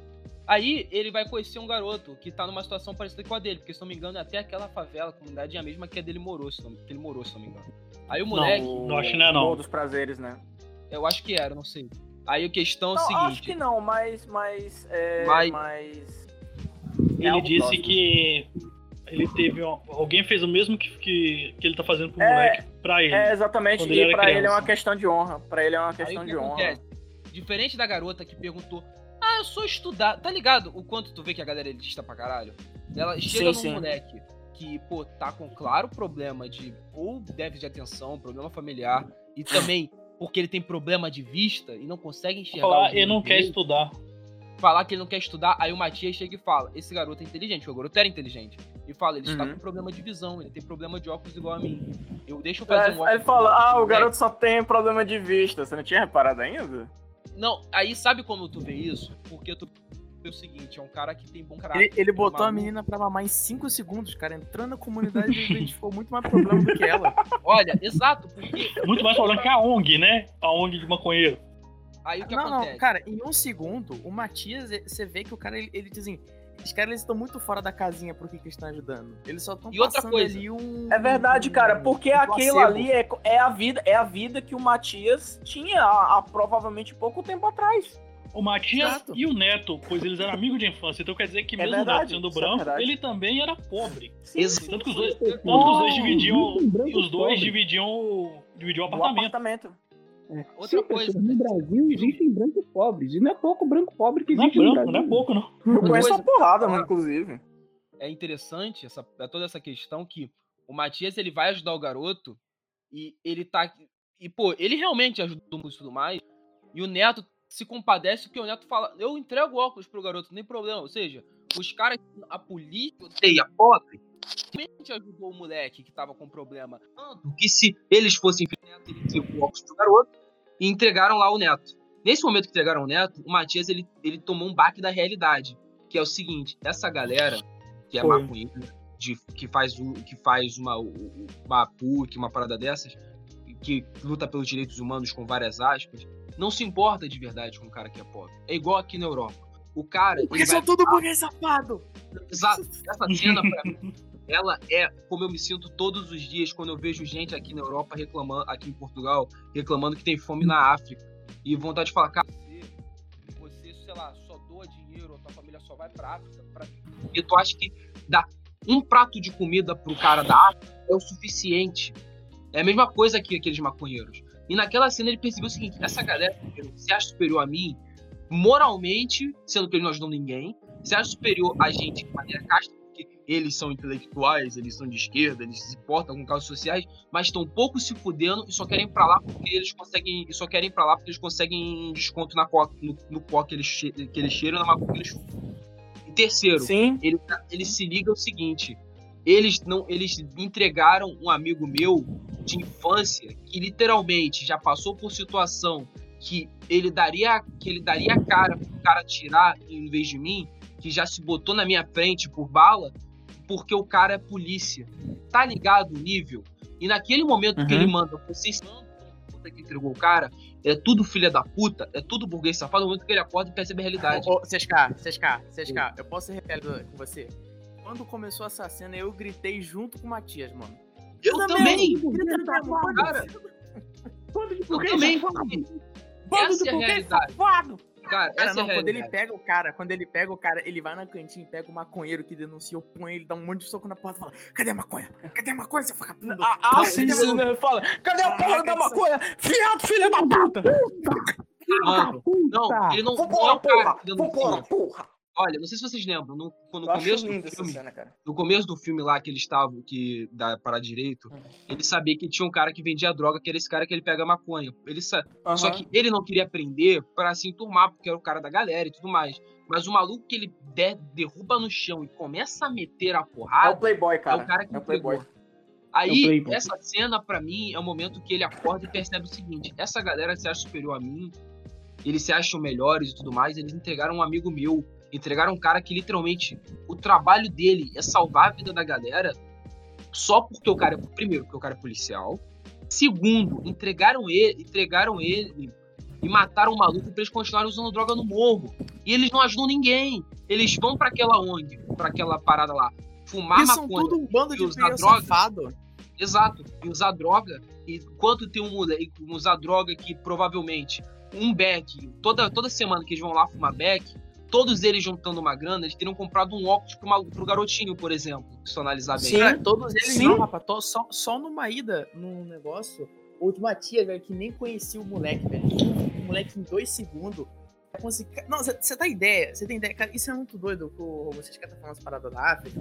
Aí ele vai conhecer um garoto que tá numa situação parecida com a dele, porque se não me engano é até aquela favela, comunidade é a mesma que a dele morou, se não, que ele morou, se não me engano. Aí o moleque, o, não, acho que não é não. Dos prazeres, né? eu acho que era, não sei. Aí a questão é o Não, seguinte. acho que não, mas, mas, é, Mas- mas... É Ele algo disse próximo. que ele teve. um- alguém fez o mesmo que, que, que ele tá fazendo pro É, moleque pra ele. É, exatamente. Ele E era pra ele é criança. uma questão de honra. Pra ele é uma Aí questão que de honra. Diferente da garota que perguntou, ah, eu sou estudar. Tá ligado o quanto tu vê que a galera é elitista pra caralho? Ela chega Sim, num sim. moleque que, pô, tá com claro problema de ou déficit de atenção, problema familiar, e também porque ele tem problema de vista e não consegue enxergar. falar, ele não números quer dele, estudar. Falar que ele não quer estudar, aí o Matias chega e fala: Esse garoto é inteligente, porque o garoto era inteligente. E fala: Ele está Uhum. com problema de visão, ele tem problema de óculos igual a mim. Eu deixo eu fazer Aí um aí óculos. ele fala, ah, o moleque." garoto só tem problema de vista. Você não tinha reparado ainda? Não, aí sabe como tu vê isso? Porque tu vê o seguinte, é um cara que tem bom caráter. Ele, ele botou a menina pra mamar em 5 segundos, cara. Entrando na comunidade, ele identificou muito mais problema do que ela. Olha, exato, porque Muito mais problema que a ONG, né? A ONG de maconheiro. aí o que não, acontece? não, cara, em um segundo, o Matias, eh, você vê que o cara, ele, ele diz assim, os caras eles estão muito fora da casinha pro que, que eles estão ajudando. Eles só estão E outra passando coisa, ali um... É verdade, cara, porque um aquilo ali é, é a vida, é a vida que o Matias tinha há, há provavelmente pouco tempo atrás. O Matias Exato. e o Neto, pois eles eram amigos de infância. Então quer dizer que É mesmo o verdade, Neto sendo é branco, verdade. ele também era pobre. Exato. Tanto que os dois, tanto os dois dividiam. Os dois dividiam, o- dividiam o apartamento. apartamento. É. Outra Sim, coisa- no Brasil existem brancos pobres. E não é pouco branco pobre que Não é existe no branco, Brasil. não é pouco, não. Eu conheço coisa- uma porrada, mano, inclusive. É interessante essa, é toda essa questão que o Matias ele vai ajudar o garoto e ele tá. E, pô, ele realmente ajudou muito e tudo mais. E o Neto se compadece porque o Neto fala: Eu entrego óculos pro garoto, nem problema. Ou seja, os caras, a polícia odeia pobre, realmente ajudou o moleque que tava com problema. Tanto que se eles fossem Neto, ele entregou óculos pro garoto e entregaram lá o Neto. Nesse momento que entregaram o Neto, o Matias ele, ele tomou um baque da realidade. Que é o seguinte: essa galera que é Foi. maconheira, de, que faz, o, que faz uma, o- uma PUC, uma parada dessas, que luta pelos direitos humanos com várias aspas, não se importa de verdade com o cara que é pobre. É igual aqui na Europa. O cara. Porque são vai- tudo burguês safado. Exato. Essa cena, pra mim, ela é como eu me sinto todos os dias quando eu vejo gente aqui na Europa reclamando, aqui em Portugal, reclamando que tem fome na África. E vontade de falar, cara, você, sei lá, só doa dinheiro, ou tua família só vai pra África. Pra... E tu acha que dar um prato de comida pro cara da África é o suficiente. É a mesma coisa que aqueles maconheiros. E naquela cena ele percebeu o seguinte: essa galera se acha superior a mim, moralmente, sendo que eles não ajudam ninguém, se acha superior a gente de maneira casta, porque eles são intelectuais, eles são de esquerda, eles se importam com causas sociais, mas estão pouco se fudendo e só querem pra lá porque eles conseguem. E só querem pra lá porque eles conseguem desconto na coca, no, no pó que eles, che- que eles cheiram na maconha que eles fumam. E terceiro, Sim. ele, ele se liga o seguinte: eles não, eles entregaram um amigo meu de infância que literalmente já passou por situação que ele daria que ele daria a cara pro cara tirar em vez de mim, que já se botou na minha frente por bala, porque o cara é polícia. Tá ligado o nível? E naquele momento que Uhum. ele manda, vocês puta que entregou o cara, é tudo filha da puta, é tudo burguês safado, no momento que ele acorda e percebe a realidade. Ô, ô, CSK, CSK, CSK, eu posso ser real com você? Quando começou essa cena, eu gritei junto com o Matias, mano. Eu também! Grita mesmo, pode. Cara, eu também. Essa é a realidade. safado! Cara, Cara, essa é não, quando ele pega o cara, quando ele pega o cara, ele vai na cantina, pega o maconheiro que denunciou, põe ele, dá um monte de soco na porta e fala: Cadê a maconha? Cadê a maconha, seu vagabundo? Ah, ah, sim, sim, né? fala. Cadê a porra da maconha? Fiado, filha da puta! Mano, não, ele não, não é Vambora, o cara porra! que denuncia. Vambora, porra! Olha, não sei se vocês lembram, no, no começo do filme, cena, cara. no começo do filme lá que eles estavam, que da para direito, ele sabia que tinha um cara que vendia droga, que era esse cara que ele pega maconha. Ele sa... Só que ele não queria prender pra se enturmar, porque era o cara da galera e tudo mais. Mas o maluco que ele der- derruba no chão e começa a meter a É o porrada, Playboy, cara. é o cara que É o Playboy. Aí, É o Playboy. essa cena, pra mim, é o momento que ele acorda e percebe o seguinte: essa galera se acha superior a mim, eles se acham melhores e tudo mais, eles entregaram um amigo meu, entregaram um cara que literalmente o trabalho dele é salvar a vida da galera só porque o cara é, primeiro, porque o cara é policial, segundo, entregaram ele, entregaram ele e mataram o maluco pra eles continuarem usando droga no morro. E eles não ajudam ninguém. Eles vão pra aquela ONG, pra aquela parada lá, fumar são maconha. tudo um bando e de usar droga. safado. Exato. E usar droga. E quanto tem um moleque usar droga que provavelmente um beck, toda, toda semana que eles vão lá fumar beck, todos eles juntando uma grana, eles teriam comprado um óculos pro, malu- pro garotinho, por exemplo. Se eu analisar bem. Sim. Cara, todos eles Sim. não, rapaz. tô- só, só numa ida num negócio, o Matias, velho, que nem conhecia o moleque, velho. O moleque em dois segundos. Não, você tá ideia, você tem ideia, cara, isso é muito doido, que o vocês que tá falando as paradas da África.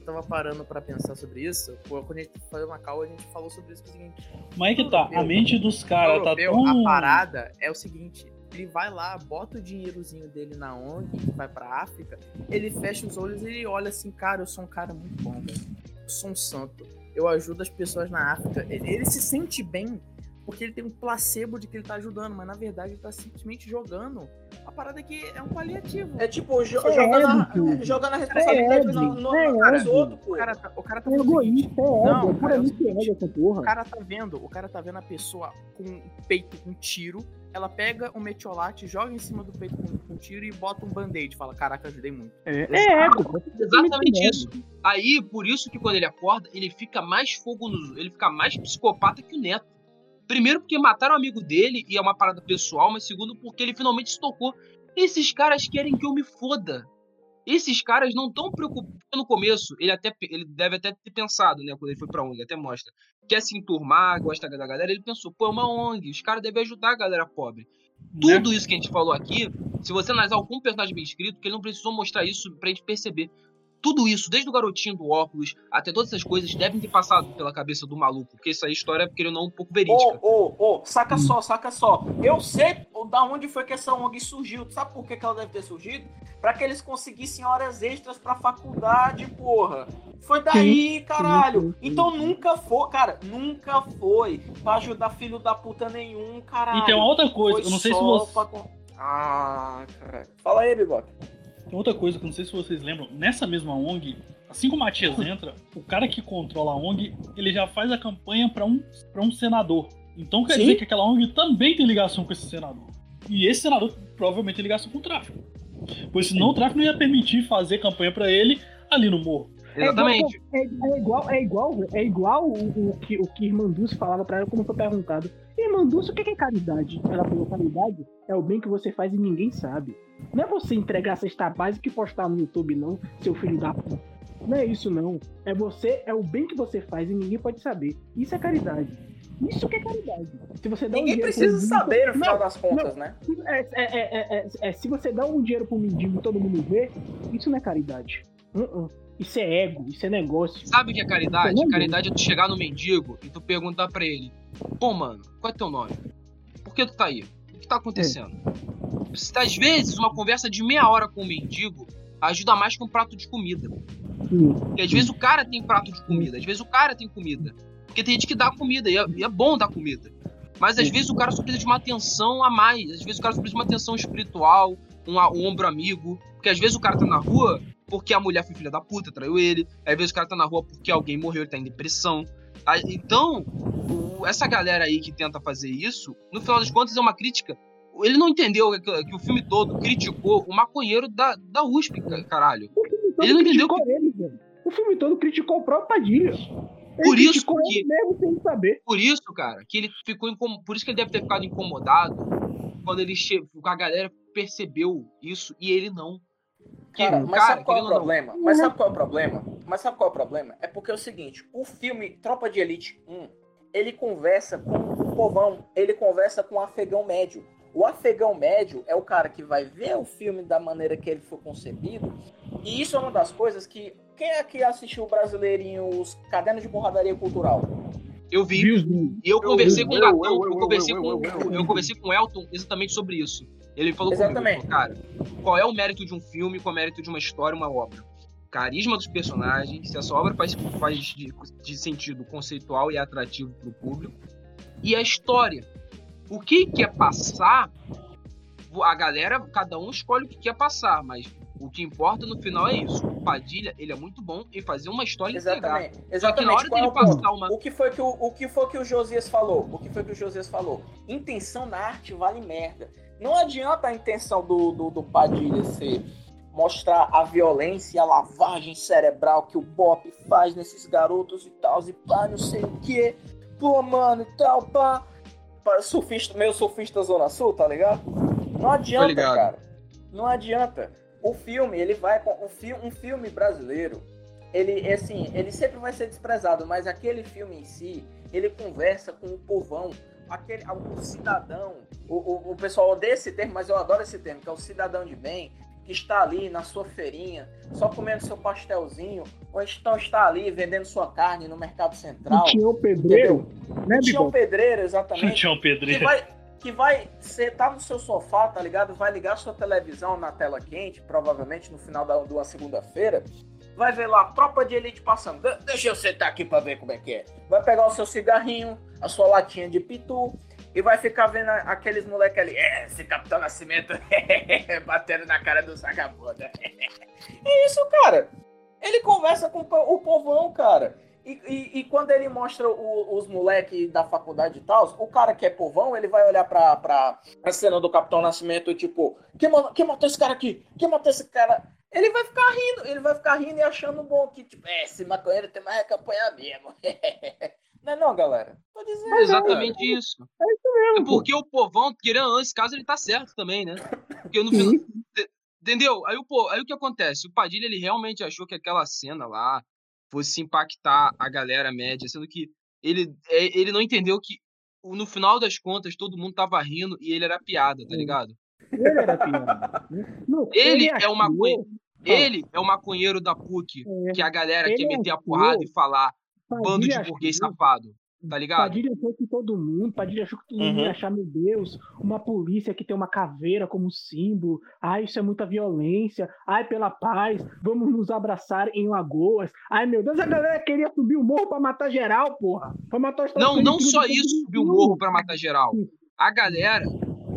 Eu tava parando pra pensar sobre isso. Pô, quando a gente foi uma call, a gente falou sobre isso que é o seguinte. Mas é que tá, a mente dos caras tá europeu, tão. A parada é o seguinte: ele vai lá, bota o dinheirozinho dele na ONG, que vai pra África, ele fecha os olhos e ele olha assim, cara, eu sou um cara muito bom. Eu sou um santo. Eu ajudo as pessoas na África. Ele, ele se sente bem porque ele tem um placebo de que ele tá ajudando, mas na verdade ele tá simplesmente jogando. A parada é que é um paliativo. É tipo, jo É jogando, a, jogando a responsabilidade É no, no, no cara É dos outros, pô. O cara tá, o cara tá É o egoísta, é Não. É cara, é o seguinte, essa O porra. cara tá vendo, o cara tá vendo a pessoa com o peito com tiro, ela pega o metiolate, joga em cima do peito com, com tiro e bota um band-aid. Fala, caraca, ajudei muito. É, é ego. Exatamente ego. isso. Aí, por isso que quando ele acorda, ele fica mais fogo no. Ele fica mais psicopata que o Neto. Primeiro porque mataram o amigo dele e é uma parada pessoal, mas segundo porque ele finalmente se tocou. Esses caras querem que eu me foda. Esses caras não estão preocupados. No começo, ele até ele deve até ter pensado, né? Quando ele foi pra ONG, até mostra. Quer se enturmar, gosta da galera. Ele pensou, pô, é uma ONG, os caras devem ajudar a galera pobre. né? Tudo isso que a gente falou aqui, se você analisar algum personagem bem escrito, que ele não precisou mostrar isso pra gente perceber. Tudo isso, desde o garotinho do óculos até todas essas coisas, devem ter passado pela cabeça do maluco. Porque essa história é, querendo ou não, um pouco verídica. Ô, ô, ô, saca só, saca só. Eu sei da onde foi que essa ONG surgiu. Sabe por que, que ela deve ter surgido? Pra que eles conseguissem horas extras pra faculdade, porra. Foi daí, caralho. sim, sim. Então nunca foi, cara, nunca foi pra ajudar filho da puta nenhum, caralho. E tem uma outra coisa, Foi eu não sei se você. pra Ah, cara. Fala aí, Biboca. Tem outra coisa que eu não sei se vocês lembram. Nessa mesma ONG, assim como o Matias entra, o cara que controla a ONG, ele já faz a campanha pra um, pra um senador. Então quer Sim. dizer que aquela ONG também tem ligação com esse senador. E esse senador provavelmente tem ligação com o tráfico. Pois senão o tráfico não ia permitir fazer campanha pra ele ali no morro. Exatamente. É igual, é, igual, é igual, é igual o, o que, o que Irmanduz falava pra ela quando foi perguntado. Irmanduz, o que é caridade? Ela falou, caridade é o bem que você faz e ninguém sabe. Não é você entregar a cesta básica e postar no YouTube, não, seu filho da puta. Não é isso, não. É você, é o bem que você faz e ninguém pode saber. Isso é caridade. Isso que é caridade. Se você dá um Ninguém dinheiro precisa mendigo- saber no final Não, das contas, né? é, é, é, é, é, é, se você dá um dinheiro pro mendigo e todo mundo vê, isso não é caridade. Uh-uh. Isso é ego, isso é negócio. Sabe o que é caridade? Entendeu? Caridade é tu chegar no mendigo e tu perguntar pra ele: Pô, mano, qual é teu nome? Por que tu tá aí? O que tá acontecendo? Às vezes, uma conversa de meia hora com o mendigo ajuda mais que um prato de comida. Sim. Porque às vezes o cara tem prato de comida, às vezes o cara tem comida. Porque tem gente que dá comida, e é, e é bom dar comida. Mas às vezes o cara só precisa de uma atenção a mais. Às vezes o cara só precisa de uma atenção espiritual, um, um ombro amigo. Porque às vezes o cara tá na rua porque a mulher foi filha da puta, traiu ele. Às vezes o cara tá na rua porque alguém morreu, ele tá em depressão. Aí, Então, essa galera aí que tenta fazer isso, no final das contas é uma crítica. Ele não entendeu que, que o filme todo criticou o maconheiro da, da USP, ca- caralho. Ele não entendeu criticou ele. O filme todo criticou o próprio Padilha. Ele Por isso que- mesmo sem saber. Por isso, cara, que ele ficou incom... Por isso que ele deve ter ficado incomodado quando ele che... a galera percebeu isso e ele não. Cara, mas sabe qual é o ou não, problema? Mas sabe qual é o problema? Mas sabe qual é o problema? É porque é o seguinte, o filme Tropa de Elite 1, ele conversa com o povão, ele conversa com o afegão médio. O afegão médio é o cara que vai ver o filme da maneira que ele foi concebido, e isso é uma das coisas que quem aqui assistiu o brasileirinho os cadernos de porradaria cultural? Eu vi. E eu conversei com o eu, Gatão, eu, conversei com, eu, conversei com o Elton exatamente sobre isso. Ele falou Exatamente. comigo, falou, cara, qual é o mérito de um filme, qual é o mérito de uma história, uma obra? Carisma dos personagens, se essa obra faz, faz de, de sentido conceitual e atrativo pro público, e a história. O que quer passar, a galera, cada um escolhe o que quer passar, mas o que importa no final é isso. O Padilha, ele é muito bom em fazer uma história entregar. Exatamente. Só que na Exatamente. hora é dele passar uma. O que foi que o, o que foi que o Josias falou? O que foi que o Josias falou? Intenção na arte vale merda. Não adianta a intenção do, do, do Padilha ser mostrar a violência e a lavagem cerebral que o Bop faz nesses garotos e tal, e pá, não sei o que. Pô, mano, e tal, pá. Surfista, meu surfista Zona Sul, tá ligado? Não adianta, ligado. cara. Não adianta. O filme, ele vai com. Um, fi, um filme brasileiro, ele, assim, ele sempre vai ser desprezado, mas aquele filme em si, ele conversa com o povão, aquele, o cidadão, o, o, o pessoal odeia esse termo, mas eu adoro esse termo, que é o cidadão de bem, que está ali na sua feirinha, só comendo seu pastelzinho, ou então está ali vendendo sua carne no mercado central, o pedreiro, né, tinha um Bibol? pedreiro, exatamente, Tinha um que pedreiro. vai, que vai sentar no seu sofá, tá ligado? Vai ligar sua televisão na tela quente, provavelmente no final da, de uma segunda-feira. Vai ver lá, tropa de elite passando. De- deixa eu sentar aqui pra ver como é que é. Vai pegar o seu cigarrinho, a sua latinha de pitu, e vai ficar vendo a- aqueles moleques ali. É, esse Capitão Nascimento batendo na cara do vagabundo. é isso, cara. Ele conversa com o povão, cara. E, e- e quando ele mostra o- os moleques da faculdade e tal, o cara que é povão, ele vai olhar pra, pra a cena do Capitão Nascimento e tipo, quem, quem matou esse cara aqui? Quem matou esse cara? Ele vai ficar rindo, ele vai ficar rindo e achando bom que, tipo, é, esse maconheiro tem mais que apanhar mesmo. não é não, galera? Tô dizendo. É exatamente isso. É isso mesmo. É porque o povão, querendo nesse caso, ele tá certo também, né? Porque no final. te- Entendeu? Aí o, aí o que acontece? O Padilha, ele realmente achou que aquela cena lá fosse impactar a galera média, sendo que ele, é- ele não entendeu que no final das contas todo mundo tava rindo e ele era piada, tá ligado? Ele era piada. Não, Ele é achou- o maconheiro. Ele é o maconheiro da PUC, É, que a galera Ele quer meter a porrada e falar bando de burguês safado, tá ligado? Padilha achou que todo mundo, Padilha achou que todo mundo Uhum. ia achar, meu Deus, uma polícia que tem uma caveira como símbolo. Ai, isso é muita violência. Ai, pela paz, vamos nos abraçar em lagoas. Ai, meu Deus, a galera queria subir o morro pra matar geral, porra. Pra matar os Não, não só isso, subiu o morro pra matar geral. A galera,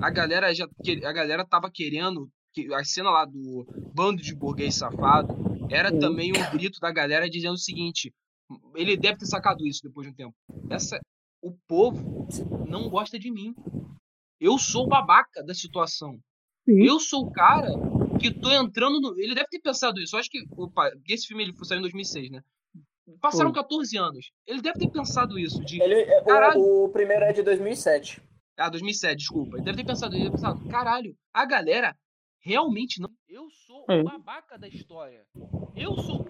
a galera já, a galera tava querendo que a cena lá do bando de burguês safado era também um grito da galera dizendo o seguinte, ele deve ter sacado isso depois de um tempo. Essa o povo não gosta de mim. Eu sou o babaca da situação. Sim. Eu sou o cara que tô entrando no. Ele deve ter pensado isso. Eu acho que. Opa, esse filme ele saiu em 2006, né? Passaram 14 anos. Ele deve ter pensado isso. De, Ele, é, Caralho. o, o primeiro é de 2007. Ah, 2007, desculpa. Ele deve ter pensado, ele deve ter pensado, caralho, a galera realmente não. Eu sou É. o babaca da história. Eu sou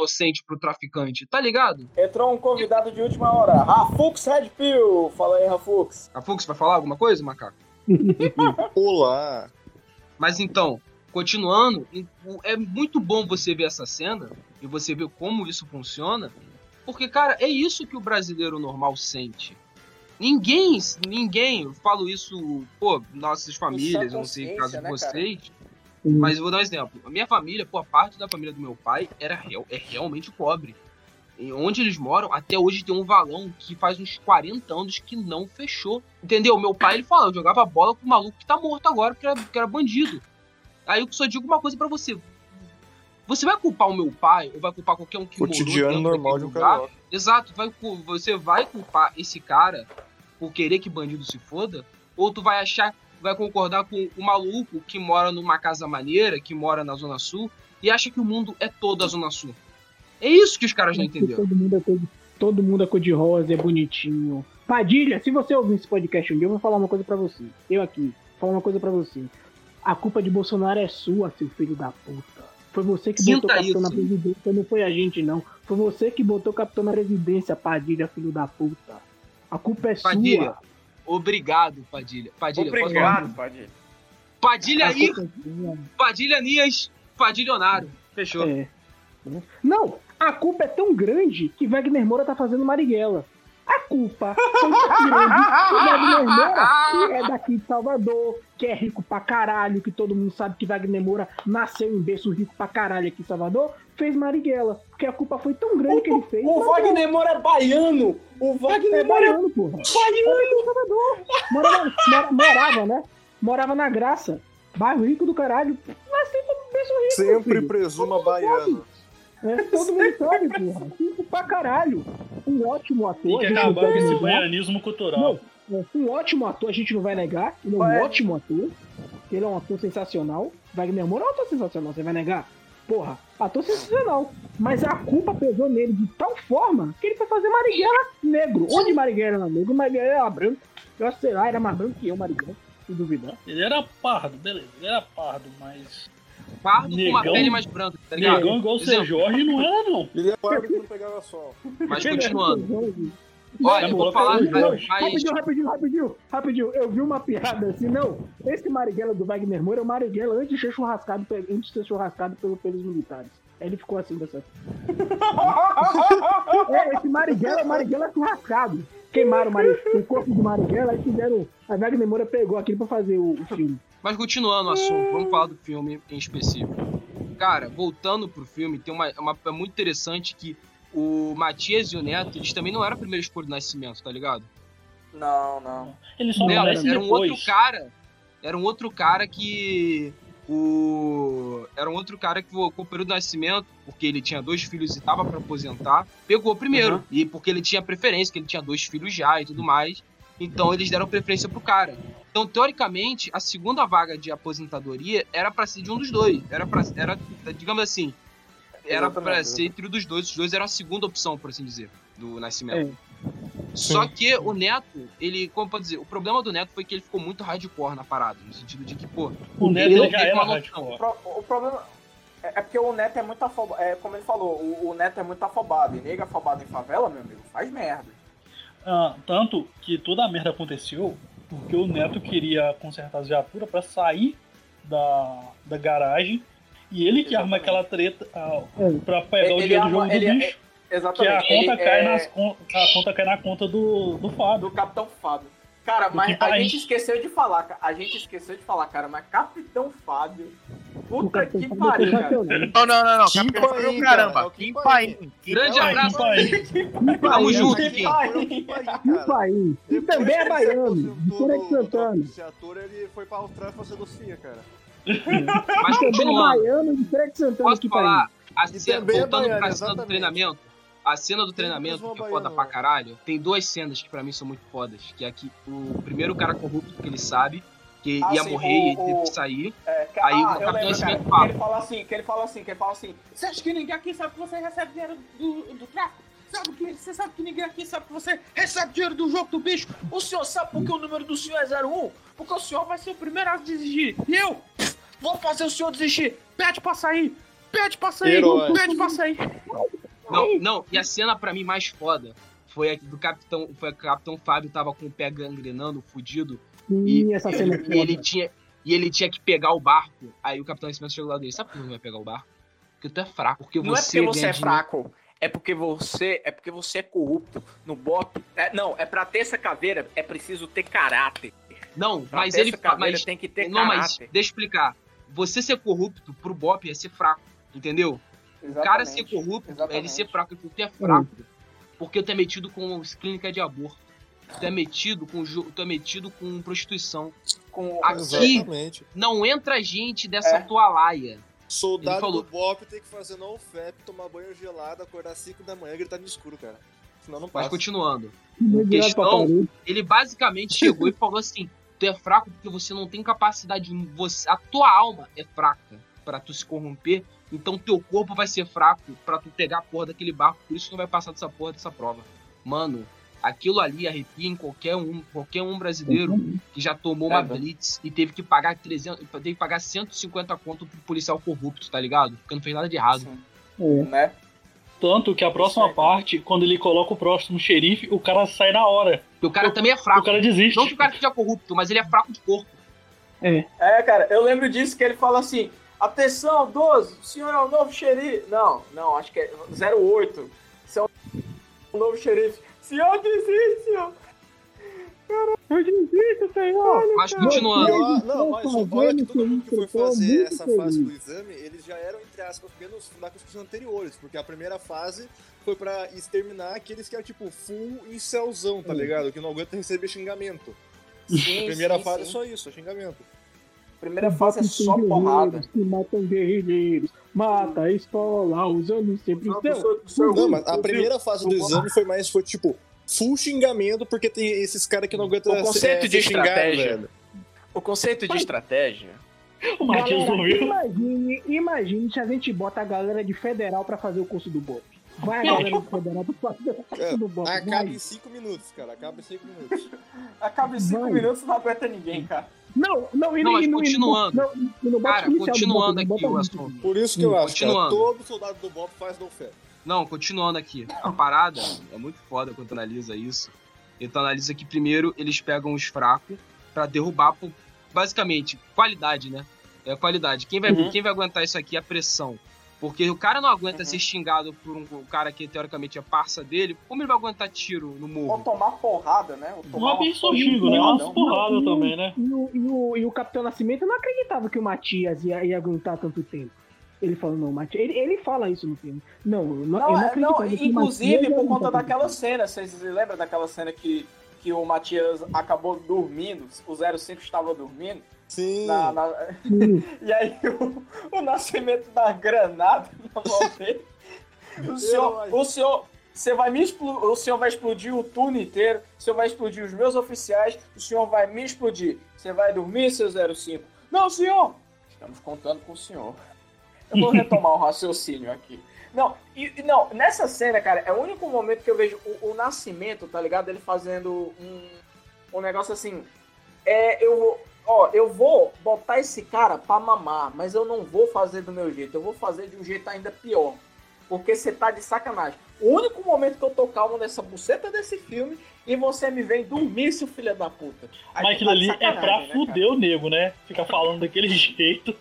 inocente pro traficante, tá ligado? Entrou um convidado de última hora. Rafux Red Pill. Fala aí, Rafux. A Fux vai falar alguma coisa, macaco? Olá. Mas então, continuando, é muito bom você ver essa cena e você ver como isso funciona, porque, cara, é isso que o brasileiro normal sente. Ninguém, ninguém, eu falo isso, pô, nossas famílias, eu não sei caso de né, vocês, mas eu vou dar um exemplo. A minha família, pô, parte da família do meu pai era real- é realmente pobre. E onde eles moram, até hoje tem um valão que faz uns 40 anos que não fechou. Entendeu? Meu pai, ele fala, eu jogava bola com o maluco que tá morto agora, porque era, que era bandido. Aí eu só digo uma coisa pra você. Você vai culpar o meu pai, ou vai culpar qualquer um que Cotidiano normal de um carioca. Exato, vai, você vai culpar esse cara por querer que bandido se foda? Ou tu vai achar, vai concordar com o maluco que mora numa casa maneira, que mora na Zona Sul, e acha que o mundo é todo a Zona Sul? É isso que os caras não entenderam. Todo mundo é cor, todo mundo é cor de rosa, é bonitinho. Padilha, se você ouvir esse podcast um dia, eu vou falar uma coisa pra você. Eu aqui, vou falar uma coisa pra você. A culpa de Bolsonaro é sua, seu filho da puta. Foi você que Sinta botou o capitão na presidência, não foi a gente, não. Foi você que botou o capitão na presidência, Padilha, filho da puta. A culpa é Padilha, sua. Obrigado, Padilha. Padilha, posso Obrigado, falar? Padilha. Padilha aí. Padilha Nias, Padilionário. Fechou. É. Não, a culpa é tão grande que Wagner Moura tá fazendo Marighella. A culpa foi tão grande que Wagner Moura, que é daqui de Salvador, que é rico pra caralho, que todo mundo sabe que Wagner Moura nasceu em berço rico pra caralho aqui em Salvador, fez Marighella. Porque a culpa foi tão grande que ele fez. O Wagner Moura é baiano. O É Wagner Moura é baiano, porra. Baiano Salvador. Morava, mora- morava, né? Morava na Graça. Bairro rico do caralho. Nasceu como berço rico. Sempre filho. presuma baiano. É, todo mundo sabe, porra. Rico pra caralho. Um ótimo ator. Tem que acabar não com esse baianismo cultural. Não, um ótimo ator, a gente não vai negar. Ele é um É. ótimo ator. Ele é um ator sensacional. Wagner Moura é um ator sensacional, você vai negar? Porra, ator sensacional. Mas a culpa pesou nele de tal forma que ele foi fazer Marighella negro. Onde Marighella era negro, Marighella era branco. Eu acho, sei lá, era mais branco que eu, Marighella. Se duvidar. Ele era pardo, beleza. Ele era pardo, mas. Pardo com uma Negão. pele mais branca, tá ligado? Negão igual o seu Jorge não era, não. Ele é pardo quando pegava sol. Mas continuando. Olha, Não, eu vou falar. Rapidinho, rapidinho, rapidinho, rapidinho. Eu vi uma piada assim, não. Esse Marighella do Wagner Moura é o Marighella antes de ser churrascado, antes de ser churrascado pelo, pelos militares. Aí ele ficou assim dessa. É, esse Marighella é o Marighella churrascado. Queimaram o, o corpo de Marighella e fizeram. A Wagner Moura pegou aquilo pra fazer o, o filme. Mas continuando o assunto, vamos falar do filme em específico. Cara, voltando pro filme, tem uma, uma é muito interessante que o Matias e o Neto, eles também não eram a primeira escolha do nascimento, tá ligado? Não, não. Ele só Não, aparece era um depois. outro cara. Era um outro cara que. O. Era um outro cara que com o período do nascimento, porque ele tinha dois filhos e tava pra aposentar, pegou primeiro. Uhum. E porque ele tinha preferência, que ele tinha dois filhos já e tudo mais. Então eles deram preferência pro cara. Então, teoricamente, a segunda vaga de aposentadoria era pra ser de um dos dois. Era para era, digamos assim, era exatamente. ser entre os dois. Os dois eram a segunda opção, por assim dizer, do nascimento. É. Só que o Neto, ele, como pode dizer, o problema do Neto foi que ele ficou muito hardcore na parada, no sentido de que, pô, O Neto Ele ele não já uma hardcore. O, pro- o problema é, é porque o Neto é muito afobado. É, como ele falou, o, o Neto é muito afobado. E nega afobado em favela, meu amigo, faz merda. Ah, tanto que toda a merda aconteceu porque o Neto queria consertar as viaturas pra sair da, da garagem e ele que arma Exatamente. aquela treta ah, É. pra pegar o Ele dinheiro do arma- jogo do ele- bicho, que a Exatamente. conta, ele cai é nas, a conta cai na conta do, do Fábio. do Capitão Fábio. Cara, Do mas que a país? gente esqueceu de falar, a gente esqueceu de falar, cara, mas Capitão Fábio. O Puta que é pariu, cara. Não, não, não, não. Kim Capitão Fábio, Paim, caramba. cara, é o Kim Kim Paim. Kim Grande Paim. abraço. Tamo junto, Que Kim. pai. E também é baiano, de Santana. Esse ator, ele foi pra Austrália fazer docinha, cara. mas também é continuando, baiano, de Santana. posso que falar, a cena, também é voltando baiano, pra cena do treinamento, a cena do treinamento, que é baiano, foda pra né? caralho, tem duas cenas que pra mim são muito fodas, que é que o primeiro cara corrupto que ele sabe, que Ah, ia sim, morrer o- e ele teve o- que sair. É, que- Aí o ah, eu Capitão lembro, cara, Nascimento que fala. ele fala assim, que ele fala assim, que ele fala assim, você acha que ninguém aqui sabe que você recebe dinheiro do, do tráfico? Sabe que, você sabe que ninguém aqui sabe que você recebe dinheiro do jogo do bicho? O senhor sabe por que o número do senhor é 01? Porque o senhor vai ser o primeiro a desistir. E eu vou fazer o senhor desistir. Pede pra sair. Pede pra sair. Herói. Pede pra sair. Não, não, e a cena pra mim mais foda foi a do Capitão. Foi a que o Capitão Fábio tava com o pé gangrenando, fudido. E, Ih, essa cena é e foda. ele tinha. E ele tinha que pegar o barco. Aí o Capitão Nascimento chegou lá dele. Sabe por que não vai pegar o barco? Porque tu é fraco. Porque Não é você porque você é dinheiro- fraco. É porque você é porque você é corrupto no BOP. É, não, é pra ter essa caveira é preciso ter caráter. Não, Pra mas ele Mas, tem que ter não, mas caráter. deixa eu explicar. Você ser corrupto pro Bop é ser fraco. Entendeu? O cara ser corrupto é ele Exatamente. ser fraco. Tu é fraco. Porque tu é metido com clínica de aborto. Tu é metido com, tu é metido com prostituição. com Aqui- Exatamente. Não entra gente dessa É. tua laia. Soldado falou- do BOP tem que fazer no FEP, tomar banho gelado, acordar às 5 da manhã e gritar no escuro, cara. Senão não Mas passa. continuando. Virado pra questão-. Ele basicamente chegou e falou assim: tu é fraco porque você não tem capacidade. Você, a tua alma é fraca pra tu se corromper. Então teu corpo vai ser fraco pra tu pegar a porra daquele barco. Por isso tu não vai passar dessa porra dessa prova. Mano, aquilo ali arrepia em qualquer um, qualquer um brasileiro que já tomou uma É, blitz e teve que pagar 300, teve que pagar 150 conto pro policial corrupto, tá ligado? Porque não fez nada de errado. É. né? Tanto que a próxima parte, quando ele coloca o próximo xerife, o cara sai na hora. Porque o cara também é O fraco. cara desiste. Não que o cara seja corrupto, mas ele é fraco de corpo. É, cara, eu lembro disso que ele fala assim: atenção, 12, o senhor é o novo xerife. Não, não, acho que é 08. Você é o novo xerife. Senhor, desiste, senhor. Caralho, desiste, senhor. Mas continuando. Pior- não, mas olha que fazendo todo mundo que foi eu fazer essa feliz. fase do exame, eles já eram, entre aspas, menos da Constituição anteriores, porque a primeira fase foi pra exterminar aqueles que eram, tipo, full incelzão, tá ligado? Que não aguenta receber xingamento. Sim, primeira sim, fase é sim. só isso, é xingamento. Primeira fase é só Guerreiros porrada. Que matam guerrilheiros. Mata a escola usando sempre o seu. Não, mas a primeira fase do exame foi mais, foi tipo, full xingamento, porque tem esses caras que não aguentam O conceito ser- de estratégia. velho. O conceito de estratégia. O imagine, imagine se a gente bota a galera de federal pra fazer o curso do BOP. Vai a galera de federal pra fazer o curso do BOP. Acaba em 5 minutos, cara. Acaba em 5 minutos. Acaba em 5 Vai. minutos não aguenta ninguém, cara. Não, não, e Não, mas e continuando. e não Cara, do continuando não aqui o assunto. Por isso que eu acho, cara, Continuando. todo soldado do Bob faz no fé. Não, continuando aqui. A parada é muito foda quando tu analisa isso. Então analisa que primeiro eles pegam os fracos pra derrubar por, basicamente qualidade, né? É qualidade. Quem vai, Uhum. quem vai aguentar isso aqui é a pressão. Porque o cara não aguenta Uhum. ser xingado por um cara que teoricamente é parça dele. Como ele vai aguentar tiro no Ou morro? tomar porrada, né? Ou Não tomar é bem só xingo, né? porrada, Umas não. porradas também, né? E o, e, o, e o Capitão Nascimento não acreditava que o Matias ia, ia aguentar tanto tempo. Ele falou, não, Matias. Ele, ele fala isso no filme. Não, eu não, Não, eu não é- acreditava não, que o inclusive por conta daquela cena, vocês lembram daquela cena que, que o Matias acabou dormindo, o 05 estava dormindo, Sim. na- na- Sim. e aí o, o nascimento da granada na mão dele. O senhor, o senhor, você vai me explodir, o senhor vai explodir o turno inteiro, o senhor vai explodir os meus oficiais, o senhor vai me explodir. Você vai dormir, seu 05? Não, senhor! Estamos contando com o senhor. Eu vou retomar o raciocínio aqui. Não, e, e não, nessa cena, cara, é o único momento que eu vejo o, o Nascimento, tá ligado? Ele fazendo um, um negócio assim. É, eu vou. Ó, eu vou botar esse cara pra mamar, mas eu não vou fazer do meu jeito. Eu vou fazer de um jeito ainda pior. Porque você tá de sacanagem. O único momento que eu tô calmo nessa buceta desse filme e você me vem dormir, seu filho da puta. Aí Mas aquilo tá ali é pra né, cara? fuder o nego, né? Ficar falando daquele jeito.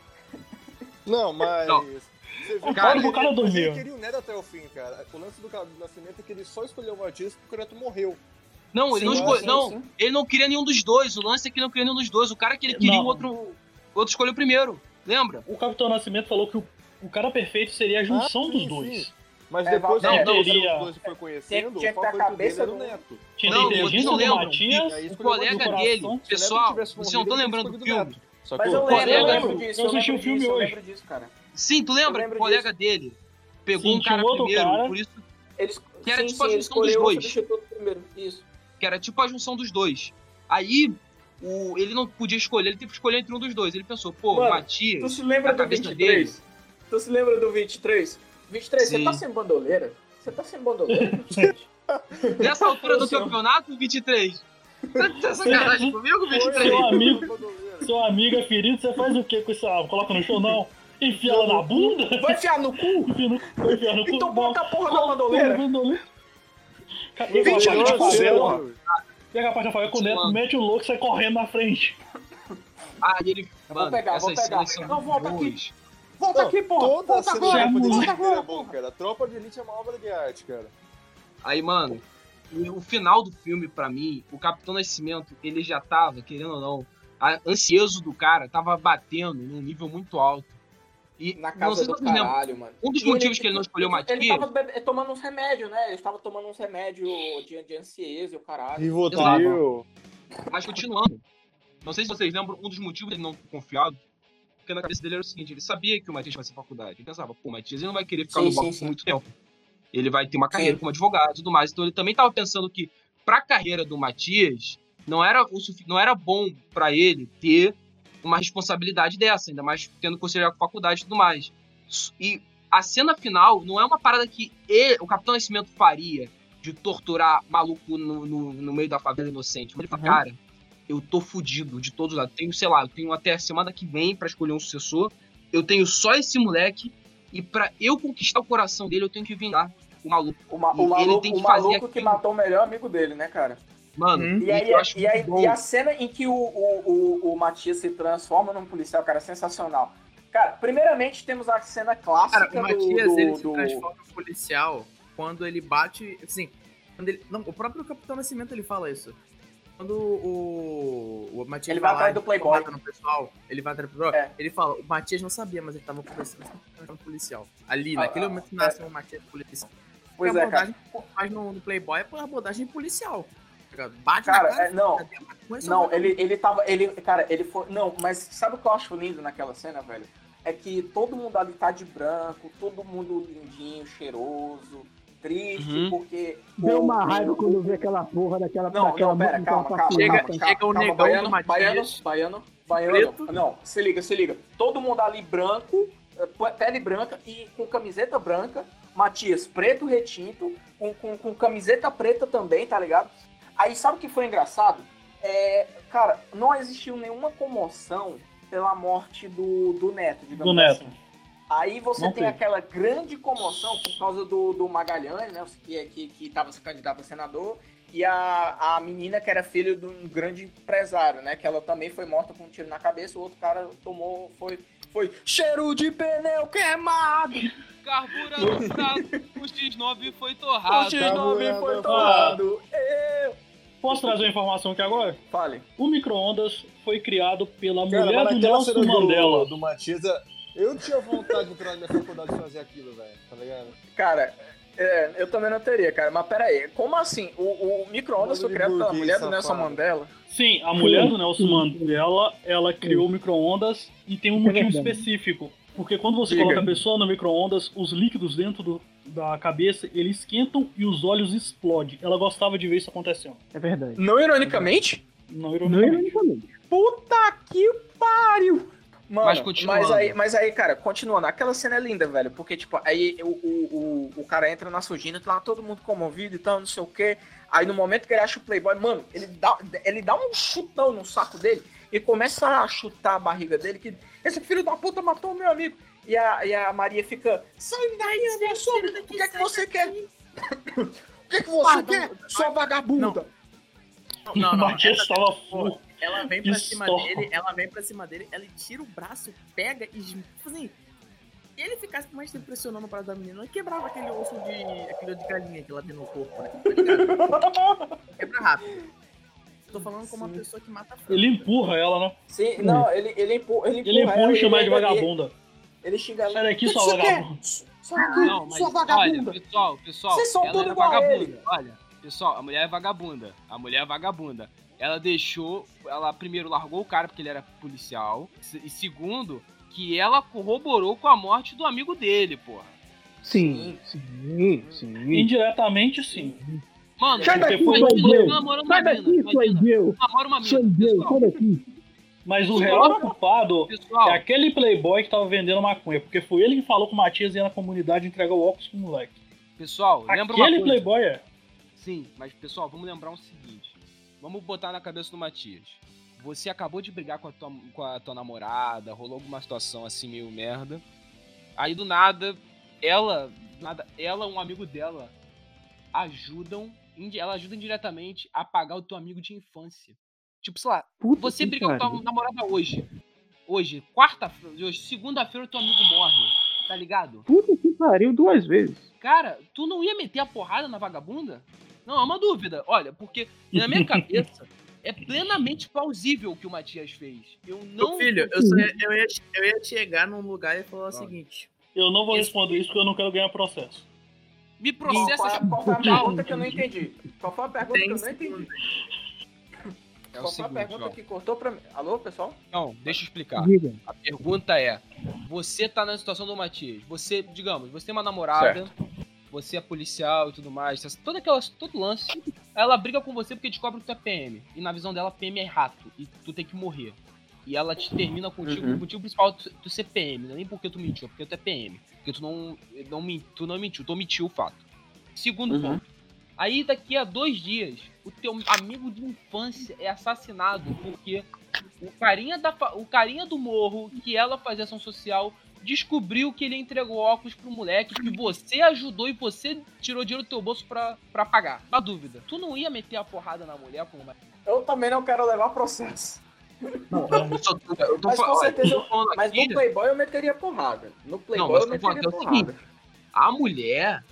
Não, mas. Não. Você vê Cara, que o cara ele- mas ele dormiu. queria o Neto até o fim, cara. O lance do, Nascimento é que ele só escolheu o Matias porque o Neto morreu. Não, ele Sim, não, escolheu, sim, não, sim. ele não queria nenhum dos dois. O lance é que ele não queria nenhum dos dois. O cara que ele queria, Não. o outro, o outro escolheu primeiro. Lembra? O Capitão Nascimento falou que o, o cara perfeito seria a junção Ah, dos dois. sim. Mas É, depois não, que não, os teria- dois foi conhecendo, tinha o que ter a favorito cabeça dele era o do- Neto. Tinha Não, vocês não do lembram. Matias. O colega coração. dele, o Neto pessoal, vocês não estão lembrando do filme? o Neto. Mas eu Sacou? lembro, eu Colega- lembro disso, eu assisti lembro o filme hoje. lembro disso, cara. Sim, tu lembra? lembro O colega dele pegou um tinha cara primeiro, por isso Eles, Que era sim, tipo a junção dos o dois. Isso. Que era tipo a junção dos dois. Aí, o, ele não podia escolher, ele teve que escolher entre um dos dois. Ele pensou, pô, Mano, Matias. Tu se lembra do cabeça 23? Tu se lembra do 23? 23, você Sim. tá sem bandoleira? Você tá sem bandoleira? Nessa altura do Seu- campeonato, 23. Tá tá sacanagem comigo, 23? Seu amigo, seu amigo é ferido, você faz o que com essa Coloca no chão, não? Enfia ela na bunda? Vai enfiar no cu? Enfia no, vai enfiar no cu? Então bota a porra da bandoleira. Bandoleira. Cara, Vinte Pega a parte anos, de porra. pega a parte de Rafael com o neto, mete o louco e sai correndo na frente. Ah, e ele. Mano, pegar, vou pegar. cenas são Não, volta aqui. Volta aqui, porra. Toda a Volta agora. de Tropa de Volta Elite agora, é bom, cara. Tropa de Elite é uma obra de arte, cara. Aí, mano, e o final do filme, pra mim, o Capitão Nascimento, ele já tava, querendo ou não, a ansioso do cara tava batendo num nível muito alto. E Na casa do caralho, mano. Um dos E motivos que ele não escolheu o Ele Matias. tava bebe- tomando uns remédios, né? Ele tava tomando uns remédios de, de ansieza e o caralho. Rivotril. Mas continuando, não sei se vocês lembram, um dos motivos dele não ter confiado, porque na cabeça dele era o seguinte, ele sabia que o Matias vai ser faculdade. Ele pensava, pô, o Matias ele não vai querer ficar Sim, no banco por muito tempo. Ele vai ter uma carreira Sim. como advogado e tudo mais. Então ele também tava pensando que, pra carreira do Matias, não era, não era bom pra ele ter uma responsabilidade dessa, ainda mais tendo que considerar faculdade e tudo mais. E a cena final não é uma parada que ele, o Capitão Nascimento faria de torturar maluco no, no, no meio da favela inocente. Mas ele fala, Uhum. cara, eu tô fudido de todos os lados. Tenho, sei lá, eu tenho até a semana que vem pra escolher um sucessor. Eu tenho só esse moleque. E pra eu conquistar o coração dele, eu tenho que vingar o maluco. O, ma- o ele maluco, tem que o fazer maluco que aquilo. matou o melhor amigo dele, né, cara? Mano, Hum. E, aí, eu acho e, aí, e a cena em que o, o, o, o Matias se transforma num policial, cara, é sensacional. Cara, primeiramente temos a cena clássica Cara, o Matias, do, ele do, se transforma em policial quando ele bate. Assim, quando ele. Não, o próprio Capitão Nascimento ele fala isso. Quando o, o Matias Ele vai atrás do Playboy. mata no pessoal, ele vai atrás do Playboy, É. ele fala, o Matias não sabia, mas ele tava conversando com o policial. Ali, Ah, naquele ah, momento que nasce o Matias policial. Pois Porque é, a cara. abordagem que faz no, no Playboy é por abordagem policial. Bate Cara, na cara, é, não. seu Não, vagabundo? ele, ele tava. Ele, cara, ele foi. Não, mas sabe o que eu acho lindo naquela cena, velho? É que todo mundo ali tá de branco, todo mundo lindinho, cheiroso, triste, Uhum. porque. Deu o- uma raiva o- quando eu vi aquela porra daquela. Não, daquela não, pera, daquela calma, calma, passeata. calma, Chega- calma, chega o calma, negão baiano, do Matias. baiano, baiano, baiano, Preto. não, se liga, se liga. Todo mundo ali branco, eh, pele branca e com camiseta branca, Matias preto retinto, com, com, com camiseta preta também, tá ligado? Aí sabe o que foi engraçado? É, cara, não existiu nenhuma comoção pela morte do, do Neto, digamos Do Neto. assim. Aí você Não tem teve. aquela grande comoção por causa do, do Magalhães, né? Que, que, que tava se candidato a senador. E a, a menina que era filha de um grande empresário, né? Que ela também foi morta com um tiro na cabeça. O outro cara tomou, foi, foi cheiro de pneu queimado. Carburador furado, o X9 foi O torrado. X9 foi torrado. Eu... Posso trazer uma informação aqui agora? Fale. O micro-ondas foi criado pela Cara, mulher do Nelson Mandela. do, do Matias, eu tinha vontade de entrar na minha faculdade de fazer aquilo, velho, tá ligado? Cara, é, eu também não teria, cara. Mas pera aí, como assim? O, o micro-ondas foi criado pela mulher do Nelson. Mandela? Sim, a mulher do Nelson Mandela, ela criou o micro-ondas e tem um motivo específico. Porque quando você Diga. coloca a pessoa no micro-ondas, os líquidos dentro do- da cabeça, eles esquentam e os olhos explodem. Ela gostava de ver isso acontecendo. É verdade. Não ironicamente? Não Não ironicamente. ironicamente. Puta que pariu! Mano, Mas. Mas aí, mas aí, cara, continuando, aquela cena é linda, velho. Porque, tipo, aí o, o, o, o cara entra na surdina, tá lá todo mundo comovido e tal, não sei o quê. Aí no momento que ele acha o Playboy, mano, ele dá, ele dá um chutão no saco dele e começa a chutar a barriga dele, que esse filho da puta matou o meu amigo. E a, e a Maria fica, sai daí, sobre, o que é que você quer? O que é que você Pardon, quer, sua vagabunda? Não, não, o não. Porra, full. Ela vem pra cima dele, ela vem pra cima dele, ela tira o braço, pega e. tipo assim. Se ele ficasse mais tempo pressionando para da menina, ele quebrava aquele osso de. aquele osso de galinha que ela tem no corpo, né? Tá? Quebra rápido. Tô falando como uma pessoa que mata frango. Ele empurra ela, né? Sim, não, ele, ele empurra, ele empurra, Ele empurra ela, e chama ela de vagabunda. Ele xinga ela. Sai daqui, "O que sua você quer? vagabunda." Sai daqui, Não, mas sua olha, vagabunda. pessoal, pessoal, Vocês são ela tudo igual a vagabunda. ele. Olha, pessoal, a mulher é vagabunda. A mulher é vagabunda. Ela deixou, ela primeiro largou o cara porque ele era policial, e segundo, que ela corroborou com a morte do amigo dele, porra. Sim, sim, sim. Indiretamente, sim. Mano, Sai daqui, tu Deus. namorando Sai uma daqui, Deus. tu namora uma mina, Deus, pessoal, sai daqui. Mas o real culpado pessoal, é aquele playboy que tava vendendo maconha, porque foi ele que falou que o Matias ia na comunidade entregar o óculos pro moleque. pessoal, lembra uma Aquele coisa. playboy é. Sim, mas pessoal, vamos lembrar o seguinte. Vamos botar na cabeça do Matias. Você acabou de brigar com a tua, com a tua namorada, rolou alguma situação assim meio merda. Aí do nada, ela, nada, ela, um amigo dela, ajudam, ela ajuda indiretamente a pagar o teu amigo de infância. Tipo, sei lá, Puta você briga com a namorada hoje. Hoje, quarta-feira, hoje, segunda-feira o teu amigo morre, tá ligado? Puta que pariu duas vezes. Cara, tu não ia meter a porrada na vagabunda? Não, é uma dúvida. Olha, porque na minha cabeça é plenamente plausível o que o Matias fez. Eu Meu não. filho, eu, só ia, eu, ia, eu ia chegar num lugar e falar o seguinte. Eu não vou responder isso porque eu não quero ganhar processo. Me processa qual, foi a pergunta que eu não entendi? Qual foi a pergunta que eu não entendi? É o Qual foi a pergunta ó. que cortou pra mim? Alô, pessoal? Não, deixa eu explicar. Diga. A pergunta é: você tá na situação do Matias. Você, digamos, você tem uma namorada, você é policial e tudo mais, toda aquela, todo lance. Ela briga com você porque descobre que tu é PM. E na visão dela, PM é rato. E tu tem que morrer. E ela te termina contigo. Uhum. O motivo principal é tu, tu ser PM. Não é nem porque tu mentiu, é porque tu é PM. Porque tu não, não, tu não mentiu, tu omitiu o fato. Segundo Uhum. ponto. Aí daqui a dois dias, o teu amigo de infância é assassinado porque o carinha, da, o carinha do morro que ela fazia ação social descobriu que ele entregou óculos pro moleque que você ajudou e você tirou dinheiro do teu bolso pra, pra pagar. Na dúvida, tu não ia meter a porrada na mulher como uma... Eu também não quero levar processo. Eu só tô- eu tô Mas com certeza eu Mas aqui- no Playboy eu meteria porrada. No Playboy mas eu eu meteria é o porrada. A mulher,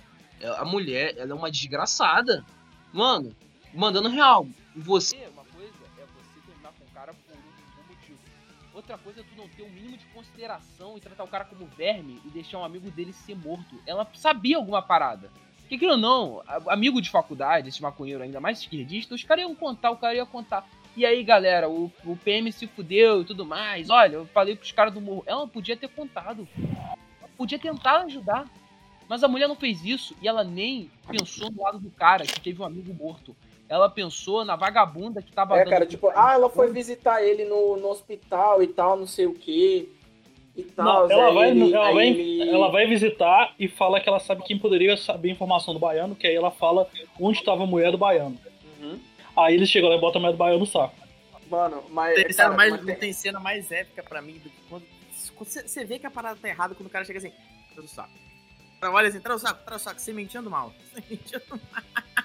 a mulher, ela é uma desgraçada. Mano, mandando real. Você, uma coisa é você terminar com o cara por um, motivo. Outra coisa é tu não ter o mínimo de consideração e tratar o cara como verme e deixar um amigo dele ser morto. Ela sabia alguma parada. Que aquilo não, amigo de faculdade, esse maconheiro ainda mais esquerdista, os caras iam contar, o cara ia contar. E aí, galera, o, o PM se fudeu e tudo mais. Olha, eu falei pros caras do morro. Ela podia ter contado. Ela podia tentar ajudar. Mas a mulher não fez isso e ela nem pensou no lado do cara que teve um amigo morto. Ela pensou na vagabunda que tava É, cara, tipo, ah, ela foi visitar ele no, no hospital e tal, não sei o que. E tal. Não, ela, aí vai, ele- ela, aí vai, ele- ela vai visitar e fala que ela sabe quem poderia saber a informação do baiano, que aí ela fala onde estava a mulher do baiano. Uhum. Aí eles chegam lá e botam a mulher do baiano no saco. Mano, mas. Tem cena, cara, mais, mas não tem- tem cena mais épica pra mim do que quando. quando Você vê que a parada tá errada quando o cara chega assim, traz o saco. Olha assim, traz o saco, traz o saco, sementeando mal. Sementeando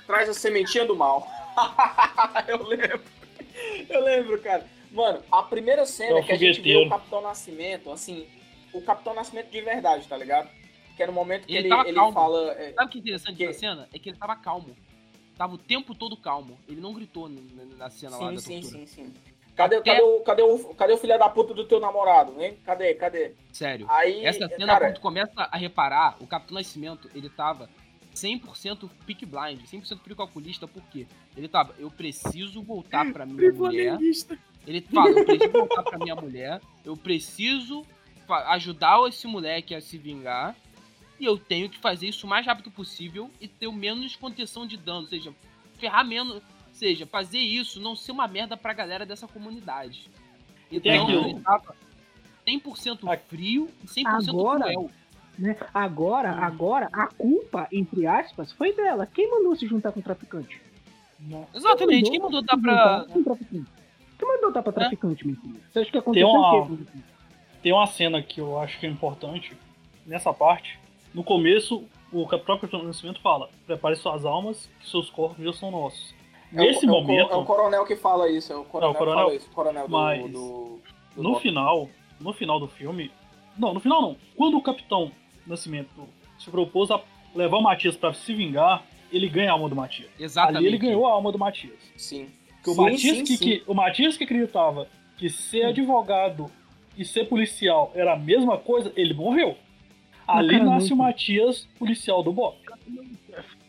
Traz a sementinha do mal. eu lembro. Eu lembro, cara. Mano, a primeira cena É que a gente viu o Capitão Nascimento, assim, o Capitão Nascimento de verdade, tá ligado? Que era o momento que Ele ele, ele fala. é, Sabe o que é interessante Que- da cena? É que ele tava calmo. Tava o tempo todo calmo. Ele não gritou na cena lá sim, da sim, tortura. sim, sim. Cadê, cadê, o, cadê, o, cadê o filho da puta do teu namorado, hein? Cadê, cadê? Sério. Aí, Essa cena, cara, quando tu começa a reparar, o Capitão Nascimento, ele tava 100% pick blind, 100% precalculista, por quê? Ele tava, eu preciso voltar pra minha mulher. Ele fala, eu preciso voltar pra minha mulher, eu preciso ajudar esse moleque a se vingar, e eu tenho que fazer isso o mais rápido possível e ter o menos contenção de dano, ou seja, ferrar menos, ou seja, fazer isso não ser uma merda pra galera dessa comunidade. Então, aquilo. ele tava 100% frio e 100% Agora- cruel. Né? Agora, agora, a culpa, entre aspas, foi dela. Quem mandou se juntar com o traficante? Exatamente, quem mandou dar pra... Quem traficante? Quem mandou dar pra traficante, meu filho? Você acha que Tem aconteceu uma- o quê? Tem uma cena que eu acho que é importante nessa parte. No começo, o próprio Capitão Nascimento fala: prepare suas almas, que seus corpos já são nossos. É o- Nesse é o, momento, É o coronel que fala isso, é o coronel, É o coronel, que fala isso. O coronel do. mas do, do no Bop. final, no final do filme. Não, no final não. Quando o Capitão Nascimento se propôs a levar o Matias pra se vingar, ele ganha a alma do Matias. Exatamente. Ali ele ganhou a alma do Matias. Sim. Que o, Sim, Matias sim, que, sim. que- o Matias que acreditava que ser advogado e ser policial era a mesma coisa, ele morreu. Ali nasce o Matias, policial do Bop.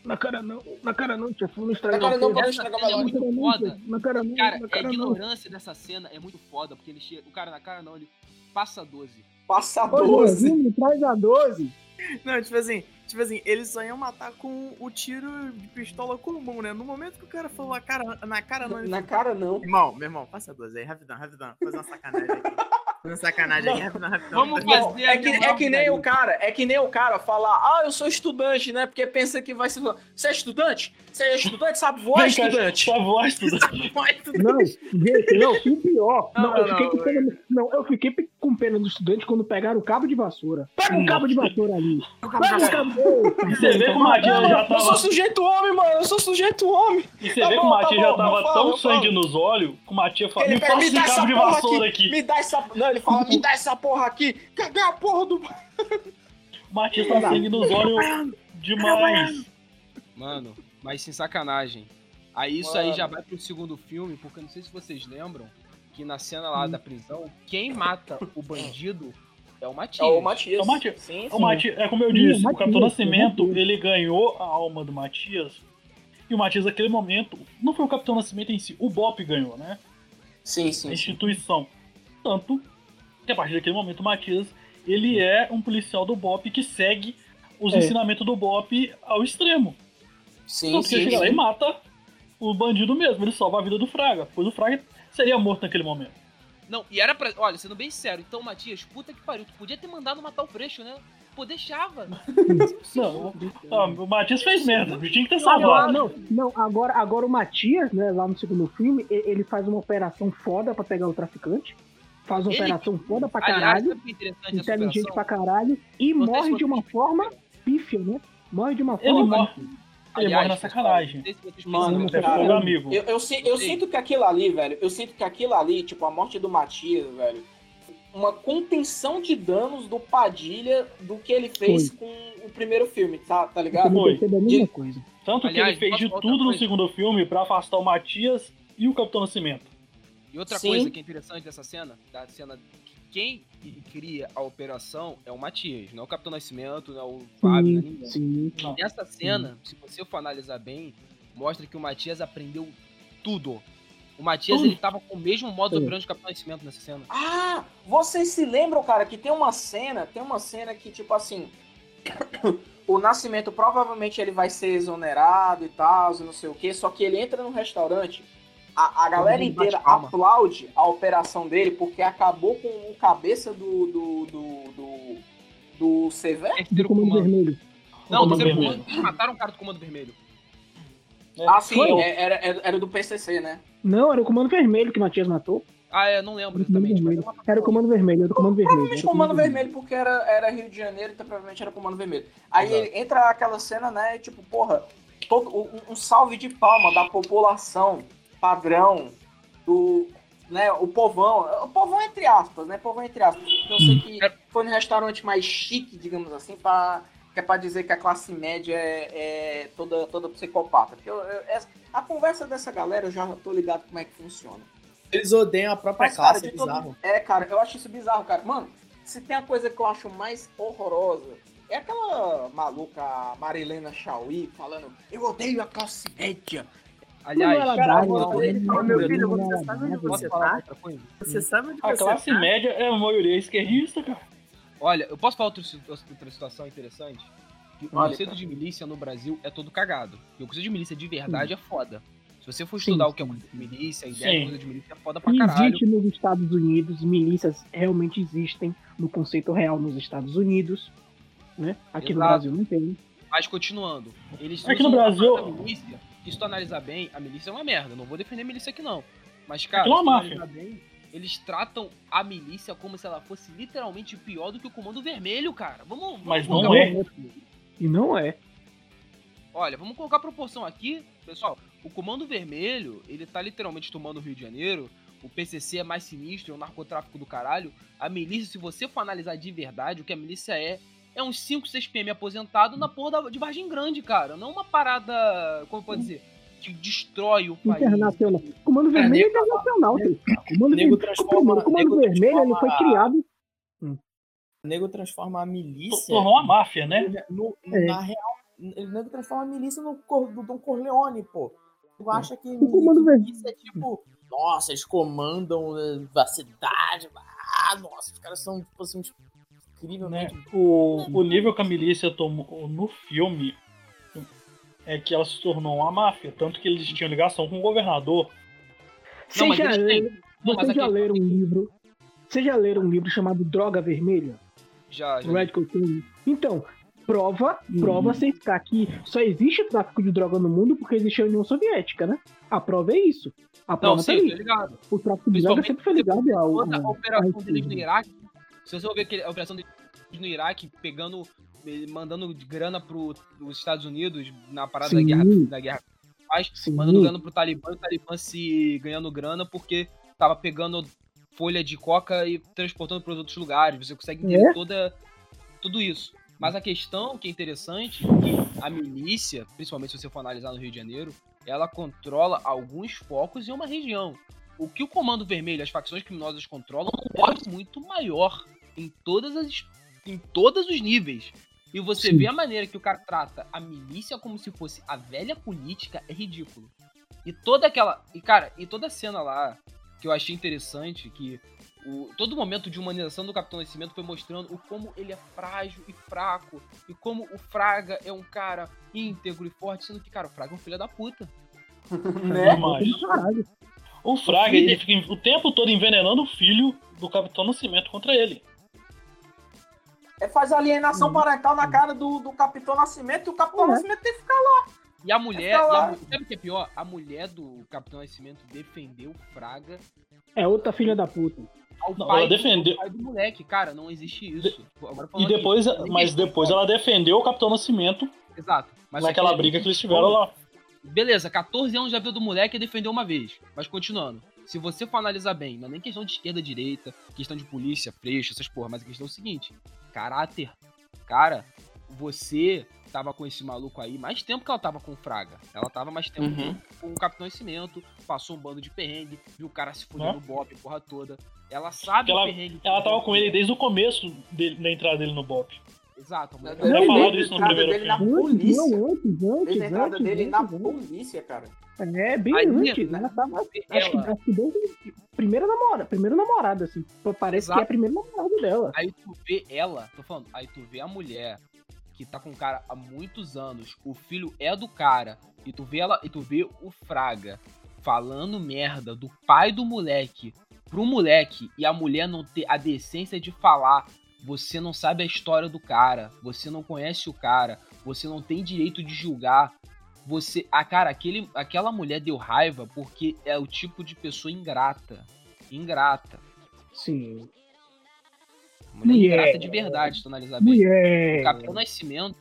Na cara não, na cara não, chefe, não Na estraga cara não, o pra estragar cena é o muito Na cara não, foda. Na cara não, Cara, na a cara não. ignorância dessa cena é muito foda, porque ele chega. O cara na cara não, ele passa 12. Passa a Ô, 12. Joãozinho, traz a 12. Não, tipo assim, tipo assim, eles só iam matar com o tiro de pistola comum, né? No momento que o cara falou a cara, na cara não, ele Na cara não. Irmão, meu irmão, passa duas aí, rapidão, rapidão. Fazer uma sacanagem aqui. Sacanagem rapidão, rapidão. Vamos fazer É que, é que nem o cara, é que nem o cara falar, ah, eu sou estudante, né? Porque pensa que vai ser. Você é estudante? Você é estudante? Sabe voar, estudante? Tudo. Vai, tudo Não, gente, não, e pior. Não, Não, eu não, fiquei com não, pena, não, eu fiquei com pena do estudante quando pegaram o cabo de vassoura. Pega um cabo de vassoura ali. Pega esse cabo. E você vê que o Matias já Eu sou tava. sujeito homem, mano. Eu sou sujeito homem. E você Tá vê que bom, o Matias tá já bom, tava tão sangue nos olhos que o Matias fala: Ele Me passa esse cabo de vassoura aqui. aqui. Me dá essa. Não, ele fala, me dá essa porra aqui. Cadê a porra do. O Matias tá sangue nos olhos demais. Mano, mas sem sacanagem. Aí isso aí já vai pro segundo filme, porque eu não sei se vocês lembram que na cena lá da prisão, quem mata o bandido é o Matias. É o Matias. É o Matias. Sim, O sim. Matias, é como eu Sim, disse, o o Matias, Capitão o Nascimento, ele ganhou a alma do Matias. E o Matias, naquele momento, não foi o Capitão Nascimento em si, o Bop ganhou, né? Sim, A sim. sim. instituição. Tanto que a partir daquele momento o Matias, ele é um policial do Bop que segue os É. ensinamentos do Bop ao extremo. Sim, Tanto que ele sim. chega lá e mata o bandido mesmo, ele salva a vida do Fraga, pois o Fraga seria morto naquele momento. Não, e era pra. Olha, sendo bem sério, então, Matias, puta que pariu, tu podia ter mandado matar o Freixo, né? Pô, deixava. Não, o Matias fez merda, tinha que ter salvado. não, não, agora, agora o Matias, né, lá no segundo filme, ele faz uma operação foda pra pegar o traficante. Faz uma Ele- operação foda pra Aliás, caralho, que é inteligente pra caralho, e Não morre de uma forma pífia, né? Morre de uma Ele forma. morre, ele morre na sacanagem. se Mano. É fogo amigo. Eu, eu, eu Sim. sinto que aquilo ali, velho, eu sinto que aquilo ali, tipo, a morte do Matias, velho, uma contenção de danos do Padilha do que ele fez com o primeiro filme, tá, tá Eu ligado? Foi. mesma coisa. Tanto Aliás, que ele fez de tudo no segundo filme pra afastar o Matias e o Capitão Nascimento. E outra Sim. coisa que é interessante dessa cena, da cena que quem cria a operação é o Matias, não é o Capitão Nascimento, não é o Fábio, não é Sim, ninguém. sim. Não. Nessa cena, se você for analisar bem, mostra que o Matias aprendeu tudo. O Matias, Tudo. ele tava com o mesmo modo É. operante do Capitão Nascimento nessa cena. Ah, vocês se lembram, cara, que tem uma cena, tem uma cena que, tipo assim, o Nascimento provavelmente ele vai ser exonerado e tal, e não sei o que, só que ele entra no restaurante, a, a galera inteira aplaude a operação dele porque acabou com o cabeça do do do, do, do Severo. Do Terceiro comando comando. vermelho. Não, o Comando Vermelho. comando. Eles mataram o cara do comando vermelho. Ah, sim, é- era, era, era do PCC, né? Não, era o comando vermelho que o Matias matou. Ah, é, não lembro Era o comando exatamente. mas vermelho. é uma- Era o comando vermelho, era o comando vermelho. Provavelmente era o Comando Vermelho, porque era, era Rio de Janeiro, então provavelmente era Comando Vermelho. Aí Exato. entra aquela cena, né? Tipo, porra, todo, um, um salve de palma da população padrão do. Né, o povão, o povão entre aspas, né? Povão entre aspas. Eu sei que foi no restaurante mais chique, digamos assim, pra, que é pra dizer que a classe média é, é toda, toda psicopata. Porque eu- eu- essa- a conversa dessa galera eu já tô ligado como é que funciona. Eles odeiam a própria Mas, cara, classe, é de todo- bizarro. É, cara, eu acho isso bizarro, cara. Mano, se tem a coisa que eu acho mais horrorosa, é aquela maluca Marilena Chauí falando eu odeio a classe média. Aliás, cara, meu não, filho, você não, sabe onde você tá? Você sabe onde A você classe tá? média é a maioria esquerdista, cara. Olha, eu posso falar outra, outra situação interessante? Que o Olha, conceito cara. de milícia no Brasil é todo cagado. E o conceito de milícia de verdade é foda. Se você for Sim, estudar o que é sim. o conceito de milícia, a ideia Sim. de coisa de milícia é foda pra caralho. Existe nos Estados Unidos, milícias realmente existem no conceito real nos Estados Unidos, né? Aqui no Exato. Brasil não tem. Mas continuando, eles Aqui no a Brasil- milícia, que se tu analisar bem, a milícia é uma merda. Não vou defender a milícia aqui não. Mas, cara, Aquilo é se tu analisar bem, eles tratam a milícia como se ela fosse literalmente pior do que o Comando Vermelho, cara. Vamos, vamos Mas não é. E não é. Olha, vamos colocar proporção aqui, pessoal. O Comando Vermelho, ele tá literalmente tomando o Rio de Janeiro. O PCC é mais sinistro, é um narcotráfico do caralho. A milícia, se você for analisar de verdade, o que a milícia é, é uns 5, 6 PM aposentado na porra da- de Vargem Grande, cara. Não uma parada, como pode dizer, que destrói o país. Internacional. Comando Vermelho é internacional, filho. Comando nego Vermelho. transforma- O Comando nego Vermelho ele foi criado. O nego transforma a milícia Tornou uma máfia, né? no, É. na real. O nego transforma a milícia no cor, do Dom Corleone, pô. Tu acha que O Comando milícia é tipo, nossa, eles comandam eh, a cidade, ah, nossa, os caras são, tipo assim, né? Incrivelmente. O, o nível que a milícia tomou no filme é que ela se tornou uma máfia, tanto que eles tinham ligação com o governador. Vocês já, eles Não, vocês já aqui- leram um livro? Vocês já leram um livro chamado Droga Vermelha? Já, já. Cocaine? Então, prova, Uhum. prova científica que só existe tráfico de droga no mundo porque existe a União Soviética, né? A prova é isso. A Não, prova tá sim, ligado. O tráfico de droga sempre foi ligado ao. Toda a operação deles no Iraque, se você for ver a operação deles no Iraque, pegando, eh, mandando grana pro, os Estados Unidos na parada da Sim. guerra, da guerra Sim. mandando grana pro Talibã, e o Talibã se ganhando grana porque tava pegando folha de coca e transportando para outros lugares. Você consegue entender É. toda, tudo isso. Mas a questão que é interessante é que a milícia, principalmente se você for analisar no Rio de Janeiro, ela controla alguns focos em uma região. O que o Comando Vermelho, as facções criminosas controlam, é muito maior em todas as em todos os níveis. E você Sim. vê a maneira que o cara trata a milícia como se fosse a velha política é ridículo. E toda aquela. E, cara, e toda a cena lá que eu achei interessante, que o, todo momento de humanização do Capitão Nascimento foi mostrando o como ele é frágil e fraco. E como o Fraga é um cara íntegro e forte, sendo que, cara, o Fraga é um filho da puta. né? Caralho. O Fraga, ele fica o tempo todo envenenando o filho do Capitão Nascimento contra ele. É faz alienação parental na cara do, do Capitão Nascimento e o Capitão É. Nascimento tem que ficar E a mulher. E a lá- sabe o que é pior? A mulher do Capitão Nascimento defendeu o Fraga É outra filha da puta. Não, pai, ela defendeu- pai do moleque. Cara, não existe isso. Agora E depois, aqui, mas depois ela defendeu o Capitão Nascimento Exato. Mas naquela briga que eles tiveram lá. Beleza, 14 anos já viu do moleque e defendeu uma vez. Mas continuando. Se você for analisar bem, não é nem questão de esquerda, direita, questão de polícia, freixo, essas porra, mas a questão é o seguinte: caráter. Cara, você tava com esse maluco aí mais tempo que ela tava com o Fraga. Ela tava mais tempo Uhum. com o Capitão Nascimento, passou um bando de perrengue, viu o cara se fudendo no Bob, porra toda. Ela sabe Ela- o perrengue. Ela tava com ele desde o começo dele- da entrada dele no BOP. Exato, a mulher- Não, falou a disso no primeiro dele na polícia. não, antes, antes, Desde a entrada antes, dele na antes, antes. polícia, cara. É, bem Aí, antes. né? Tava, acho, que, acho que desde primeira namorada, primeiro namorado, assim. Parece Exato. que é a primeira namorada dela. Aí tu vê ela, tô falando, aí tu vê a mulher que tá com o cara há muitos anos, o filho é do cara, e tu vê ela, e tu vê o Fraga falando merda do pai do moleque pro moleque e a mulher não ter a decência de falar, você não sabe a história do cara, você não conhece o cara, você não tem direito de julgar. Você, a cara, aquele, aquela mulher deu raiva porque é o tipo de pessoa ingrata. Ingrata. Sim. Mulher, Mulher. ingrata de verdade, se tu analisar bem. Mulher. O Capitão Nascimento.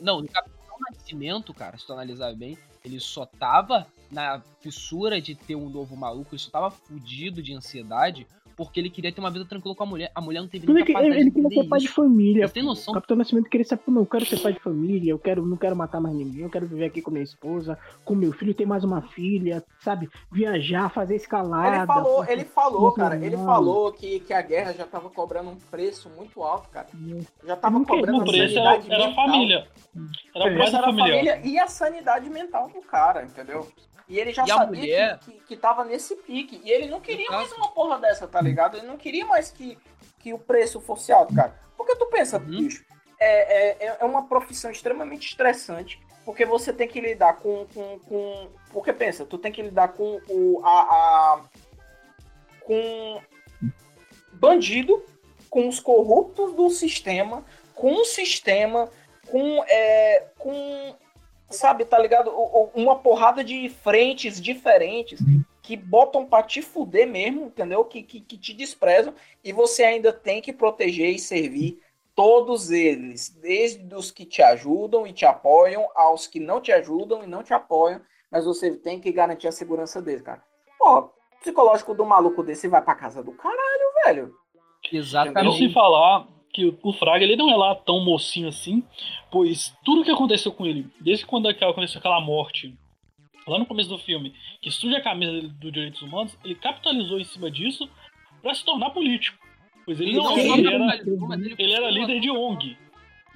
Não, o Capitão Nascimento, cara, se tu analisar bem, ele só tava na fissura de ter um novo maluco, ele só tava fudido de ansiedade porque ele queria ter uma vida tranquila com a mulher. A mulher não teve nem capacidade ele queria ser pai de família. Você tem noção? O Capitão Nascimento queria ser, não, eu quero ser pai de família, eu quero, não quero matar mais ninguém, eu quero viver aqui com minha esposa, com meu filho, ter mais uma filha, sabe? Viajar, fazer escalada. Ele falou, ele falou, cara. Ele falou que, que a guerra já tava cobrando um preço muito alto, cara. Já tava cobrando O a preço era, sanidade era a família. Era É. o preço era a família. família e a sanidade mental do cara, entendeu? E ele já E sabia mulher- que, que, que tava nesse pique. E ele não queria mais uma porra dessa, tá ligado? Ele não queria mais que, que o preço fosse alto, cara. Porque tu pensa, Uhum. bicho, é, é, é uma profissão extremamente estressante. Porque você tem que lidar com, com, com. Porque pensa, tu tem que lidar com o. a, a com bandido, com os corruptos do sistema, com o sistema, com. É, com sabe, tá ligado? Uma porrada de frentes diferentes que botam pra te fuder mesmo, entendeu? Que, que, que te desprezam e você ainda tem que proteger e servir todos eles, desde os que te ajudam e te apoiam, aos que não te ajudam e não te apoiam, mas você tem que garantir a segurança deles, cara. Pô, o psicológico do maluco desse vai pra casa do caralho, velho. Não Exatamente. se falar que o- Fraga ele não é lá tão mocinho assim, pois tudo que aconteceu com ele, desde quando aquela- aconteceu aquela morte, lá no começo do filme, que suja a camisa dos direitos humanos, ele capitalizou em cima disso pra se tornar político. Pois ele, Ele não, não ele, era, ele ele era líder de ONG.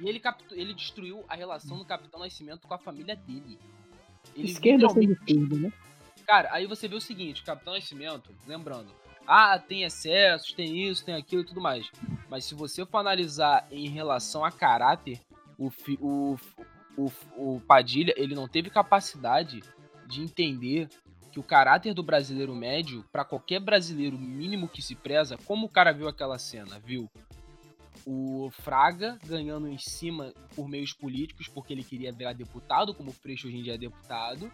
E ele, captu- ele destruiu a relação do Capitão Nascimento com a família dele. Ele Esquerda sem esquerda, né? Cara, aí você vê o seguinte, o Capitão Nascimento, lembrando, Ah, tem excessos, tem isso, tem aquilo e tudo mais. Mas se você for analisar em relação a caráter, o, o, o, o Padilha, ele não teve capacidade de entender que o caráter do brasileiro médio, pra qualquer brasileiro mínimo que se preza, como o cara viu aquela cena, viu? O Fraga ganhando em cima por meios políticos, porque ele queria virar deputado, como o Freixo hoje em dia é deputado,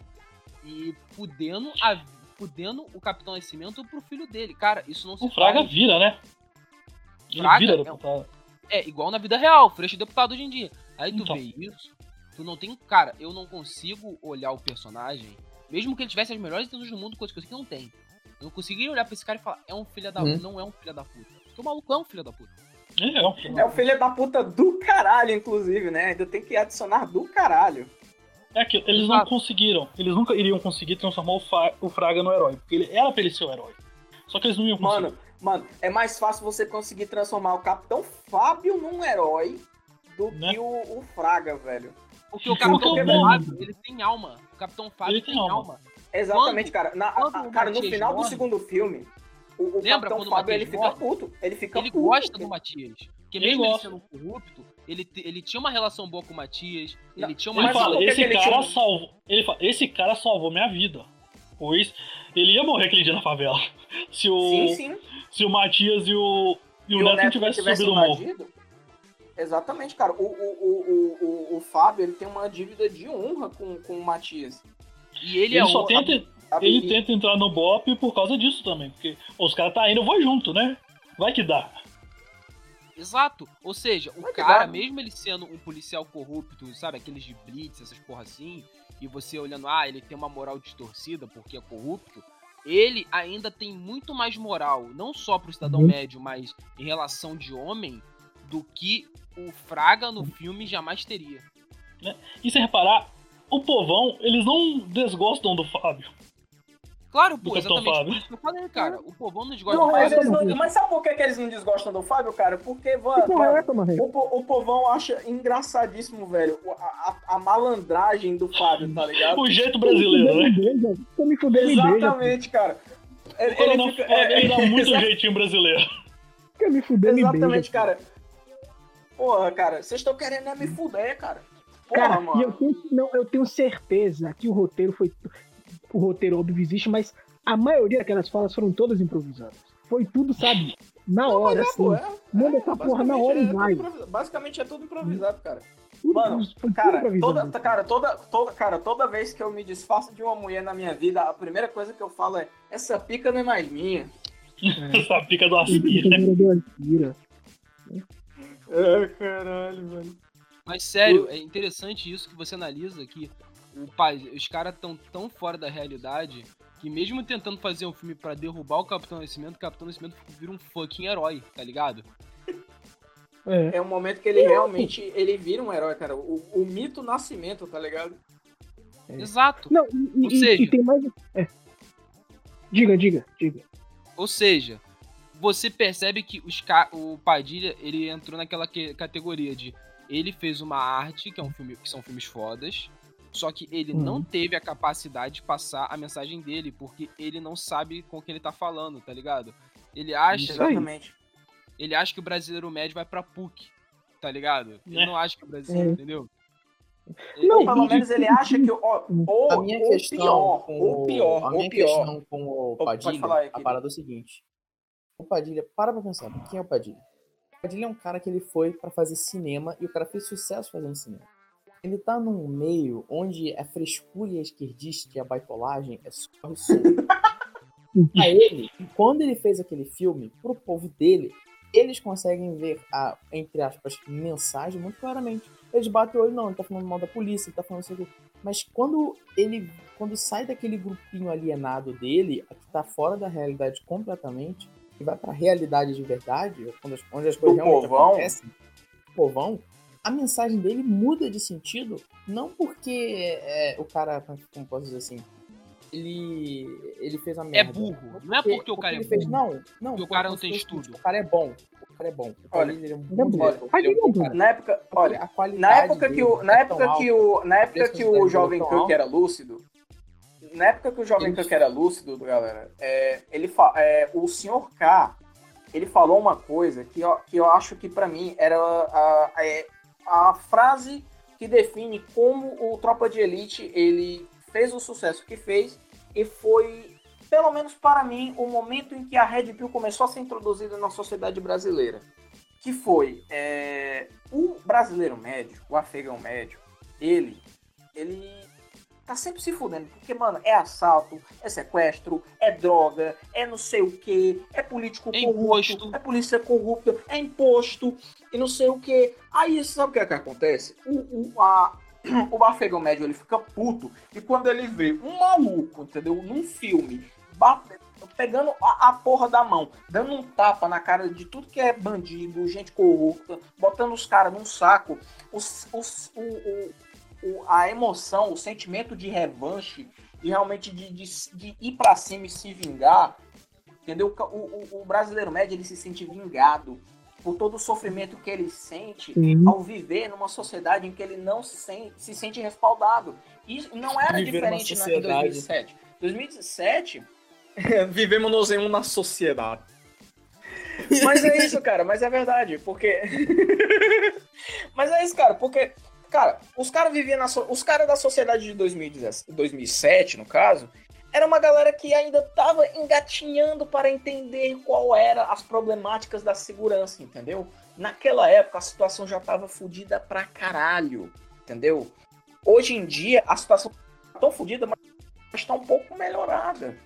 e fudendo, a, fudendo o Capitão Nascimento pro filho dele. Cara, isso não se O Fraga faz. vira, né? Ele Fraga vira é deputado. É, igual na vida real, Freixo é deputado hoje em dia. Aí tu Então. vê isso, tu não tem. Cara, eu não consigo olhar o personagem, mesmo que ele tivesse as melhores intenções do mundo, coisa que eu sei que não tem. Eu não conseguiria olhar pra esse cara e falar, é um filho da Hum. Não é um filho da puta. Porque o maluco é um filho da puta. Ele é um filho. É o filho da puta do caralho, inclusive, né? Ainda tem que adicionar do caralho. É que eles não Exato. conseguiram. Eles nunca iriam conseguir transformar o, Fa- o Fraga no herói. Porque ele era pra ele ser o herói. Só que eles não iam conseguir. Mano, mano, é mais fácil você conseguir transformar o Capitão Fábio num herói do Né? que o, o Fraga, velho. Porque o Porque Capitão bom- Fábio, ele tem alma. O Capitão Fábio Ele tem, tem alma. alma. Exatamente, cara. Na- a- cara, no final do morre- segundo filme, o, o Lembra Capitão quando o Fábio ele fica puto. Ele fica Ele puto. gosta do Matias. Porque Ele mesmo ele gosta. sendo corrupto, ele, ele tinha uma relação boa com o Matias. Não, Ele tinha uma Ele fala, esse ele cara tinha salvou. Ele fala, esse cara salvou minha vida. Pois ele ia morrer aquele dia na favela. Se o, Sim, sim. Se o Matias e o, e o E Neto não tivessem subido o morro. Exatamente, cara. O, o, o, o, o, o Fábio ele tem uma dívida de honra com, com o Matias. E ele, Ele, é só o- tenta, sabe? ele E- tenta entrar no BOP por causa disso também. Porque os caras tá indo, eu vou junto, né? Vai que dá. Exato. Ou seja, o Mas que cara, mesmo ele sendo um policial corrupto, sabe, aqueles de blitz, essas porra assim, e você olhando, ah, ele tem uma moral distorcida porque é corrupto, ele ainda tem muito mais moral, não só pro cidadão Uhum. médio, mas em relação de homem, do que o Fraga no filme jamais teria. E se reparar, o povão, eles não desgostam do Fábio. Claro, pô, exatamente Fábio. por isso que eu falei, cara. O povão não desgosta Não, do mas, Fábio. eles não- mas sabe por que, que eles não desgostam do Fábio, cara? Porque, é o, o povão acha engraçadíssimo, velho, a, a- a malandragem do Fábio, tá ligado? O jeito brasileiro, né? Tô me. Exatamente, cara. Ele, O Coronel fica- é- ele dá muito exa- jeitinho brasileiro. Quer me em Exatamente, igreja. cara. Porra, cara, vocês estão querendo é me fuder, cara. Porra, Cara, mano. e eu tenho, não, eu tenho certeza que o roteiro foi. O roteiro óbvio existe, mas a maioria daquelas falas foram todas improvisadas. Foi tudo, sabe? Na hora, É, assim. é- Manda é, essa porra na hora é e vai. Basicamente é tudo improvisado, cara. Tudo, Mano, tudo Cara, toda, cara, toda, toda, cara, toda vez que eu me disfarço de uma mulher na minha vida, a primeira coisa que eu falo é: essa pica não é mais minha. Essa pica do Aspira. Ai, caralho, velho. Mas sério, é interessante isso que você analisa que o pai, os caras estão tão fora da realidade que mesmo tentando fazer um filme pra derrubar o Capitão Nascimento, o Capitão Nascimento vira um fucking herói, tá ligado? É. É um momento que ele realmente ele vira um herói, cara. O, o mito nascimento, tá ligado? É. Exato. Não, e, Ou e- seja- e tem mais. É. Diga, diga, diga. Ou seja, você percebe que os ca... o Padilha, ele entrou naquela que- categoria de ele fez uma arte, que é um filme, que são filmes fodas, só que ele Uhum. não teve a capacidade de passar a mensagem dele, porque ele não sabe com quem ele tá falando, tá ligado? Ele acha. Exatamente. ele acha que o brasileiro médio vai pra PUC, tá ligado? Ele É. não acha que o brasileiro, É. entendeu? Não, Ele- Pelo menos ele acha que ó, ou, A minha ou questão pior, com ou o- pior, a minha pior. questão com o pode Padilha, falar aí, a parada é o seguinte. O Padilha, para pra pensar, quem é o Padilha? O Padilha é um cara que ele foi pra fazer cinema e o cara fez sucesso fazendo cinema. Ele tá num meio onde a frescura e a esquerdista e a baitolagem é só isso. a ele, quando ele fez aquele filme, pro povo dele, eles conseguem ver a, entre aspas, mensagem muito claramente. Eles batem o olho, não, ele tá falando mal da polícia, ele tá falando isso aqui. Mas quando ele quando sai daquele grupinho alienado dele, que tá fora da realidade completamente, e vai pra realidade de verdade, quando as, onde as coisas Do realmente povão. acontecem, povão, a mensagem dele muda de sentido, não porque é, o cara, como posso dizer assim, ele, ele fez a É merda. burro. Não é porque o cara é ele burro. fez, não, não. Porque o cara não porque tem estudo. O cara é bom. O cara é bom. O Olha, ele é um é bom ele é é bom cara. Na época, olha, a qualidade na época que o, na é época que o, na época que o jovem Kirk era lúcido, na época que o Jovem Pan era lúcido, galera, é, ele fa- é, o senhor K, ele falou uma coisa que eu, que eu acho que pra mim era a, a, é, a frase que define como o Tropa de Elite ele fez o sucesso que fez e foi, pelo menos para mim, o momento em que a Red Pill começou a ser introduzida na sociedade brasileira. Que foi é, o brasileiro médio, o afegão médio, ele, ele tá sempre se fudendo, porque, mano, é assalto, é sequestro, é droga, é não sei o que, é político É corrupto, imposto. é polícia corrupta, é imposto e não sei o que. Aí, sabe o que é que acontece? O, o, a, o afegão médio, ele fica puto, e quando ele vê um maluco, entendeu, num filme, bate- pegando a, a porra da mão, dando um tapa na cara de tudo que é bandido, gente corrupta, botando os caras num saco, os, os, o, o, o- a emoção, o sentimento de revanche, de realmente de, de, de ir pra cima e se vingar, entendeu? O, o, o brasileiro médio, ele se sente vingado por todo o sofrimento que ele sente Sim. ao viver numa sociedade em que ele não se sente, se sente respaldado. Isso não era Viver diferente na, em sociedade. 2007. 2017, vivemos em uma sociedade. Mas é isso, cara, mas é verdade, porque. mas é isso, cara, porque, cara, os caras viviam na. so- Os caras da sociedade de 2017, 2007, no caso, era uma galera que ainda tava engatinhando para entender qual era as problemáticas da segurança, entendeu? Naquela época a situação já tava fodida pra caralho, entendeu? Hoje em dia a situação tá tão fodida, mas está um pouco melhorada.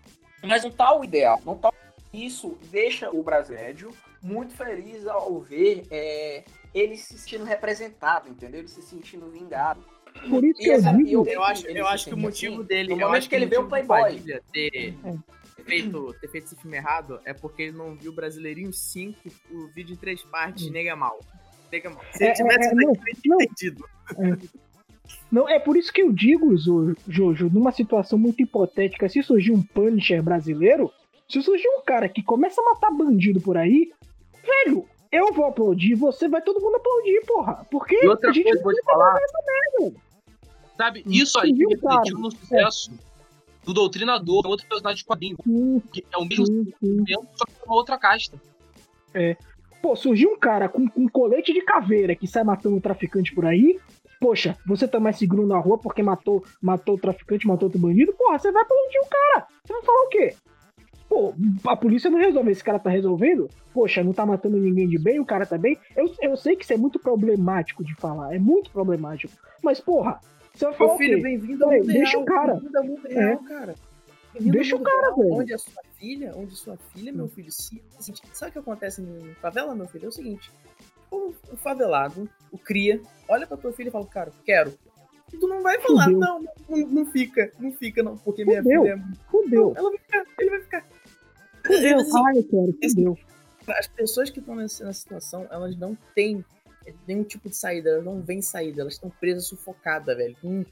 Mas não tá o ideal, não tá isso deixa o brasileiro muito feliz ao ver é, ele se sentindo representado, entendeu? Ele se sentindo vingado. Por isso que E eu essa- digo. eu- Eu acho, eu acho que o motivo assim, dele. no eu acho que ele vê o Playboy. Ter, ter feito, ter feito esse filme errado é porque ele não viu Brasileirinho 5, o vídeo em três partes, Nega Mal. Nega Mal. Se ele É, tivesse é, não, não. entendido. Não, é por isso que eu digo, Jojo, numa situação muito hipotética, se surgir um Punisher brasileiro, se surgir um cara que começa a matar bandido por aí, velho, eu vou aplaudir, você vai todo mundo aplaudir, porra. Porque E outra a gente coisa, vou te falar. Sabe, isso aí Viu, refletiu no sucesso do Doutrinador, outro personagem de quadrinho, Sim, que é o mesmo sim, sim. tempo, só que uma outra casta. Pô, surgiu um cara com, com colete de caveira que sai matando o traficante por aí. Poxa, você tá mais seguro na rua porque matou, matou o traficante, matou outro bandido. Porra, você vai aplaudir o cara. Você vai falar o quê? Pô, a polícia não resolve, esse cara tá resolvendo? Poxa, não tá matando ninguém de bem, o cara tá bem. Eu, eu sei que isso é muito problemático de falar, é muito problemático. Mas, porra, você vai falar Meu filho, bem-vindo ao mundo deixa real. o cara. Bem-vindo ao mundo real, cara. Bem-vindo Deixa o cara, real, velho. Onde a sua filha, onde sua filha, meu filho, se. Sabe o que acontece em favela, meu filho? É o seguinte: o, o favelado, o cria, olha pra tua filha e fala, cara, quero. E tu não vai falar, não, não, não fica, não fica, não, porque minha Fudeu. filha é. Fudeu, Ela vai ficar, ele vai ficar. Fudeu. Assim, Ai, quero, fudeu. as pessoas que estão nessa, situação, elas não têm nenhum tipo de saída, elas não veem saída, elas estão presas, sufocadas, velho. Com um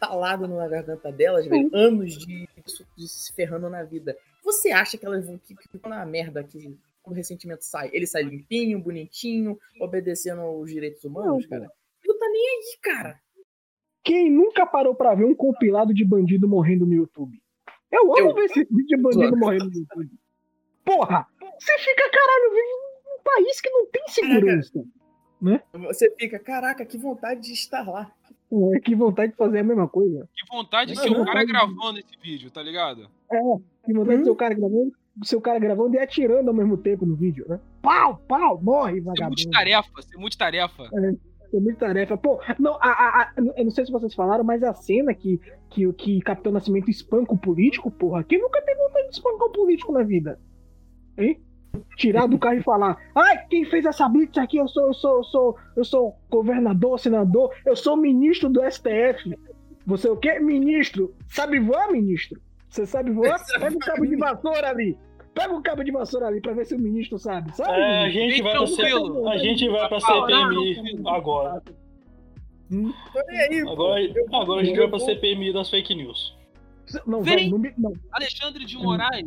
talado na garganta delas, velho, anos de, de se ferrando na vida. Você acha que elas vão que, que na merda que o ressentimento sai? Ele sai limpinho, bonitinho, obedecendo aos direitos humanos, Não, cara? Não tá nem aí, cara. Quem nunca parou pra ver um compilado de bandido morrendo no YouTube? Eu amo Eu. ver esse vídeo de bandido morrendo no YouTube. Porra, você fica, caralho, vive num país que não tem segurança. Você fica, caraca, que vontade de estar lá. É, que vontade de fazer a mesma coisa. Que vontade de ser o cara gravando esse vídeo, tá ligado? Que vontade Hum? de ser o cara gravando, seu cara gravando e atirando ao mesmo tempo no vídeo, né? Pau, pau, morre, Ser vagabundo. multitarefa, ser multitarefa. É muita tarefa. Pô, não, a, a- a- eu não sei se vocês falaram, mas a cena que, que, que Capitão Nascimento espanca o político, porra, quem nunca teve vontade de espancar o político na vida? Hein? Tirar do carro e falar, ai, quem fez essa blitz aqui, eu sou, eu sou, eu sou, eu sou governador, senador, eu sou ministro do STF. Você é o quê? Ministro. Sabe voar, ministro? Você sabe voar? Pega o cabo de vassoura ali. Pega o cabo de vassoura ali pra ver se o ministro sabe. Sabe? É, a gente vai pra. C- a gente vai pra CPMI agora. Aí, pô. Agora, agora a gente vai pra CPMI das fake news. Não, Vem. velho, não. Não. Alexandre de Moraes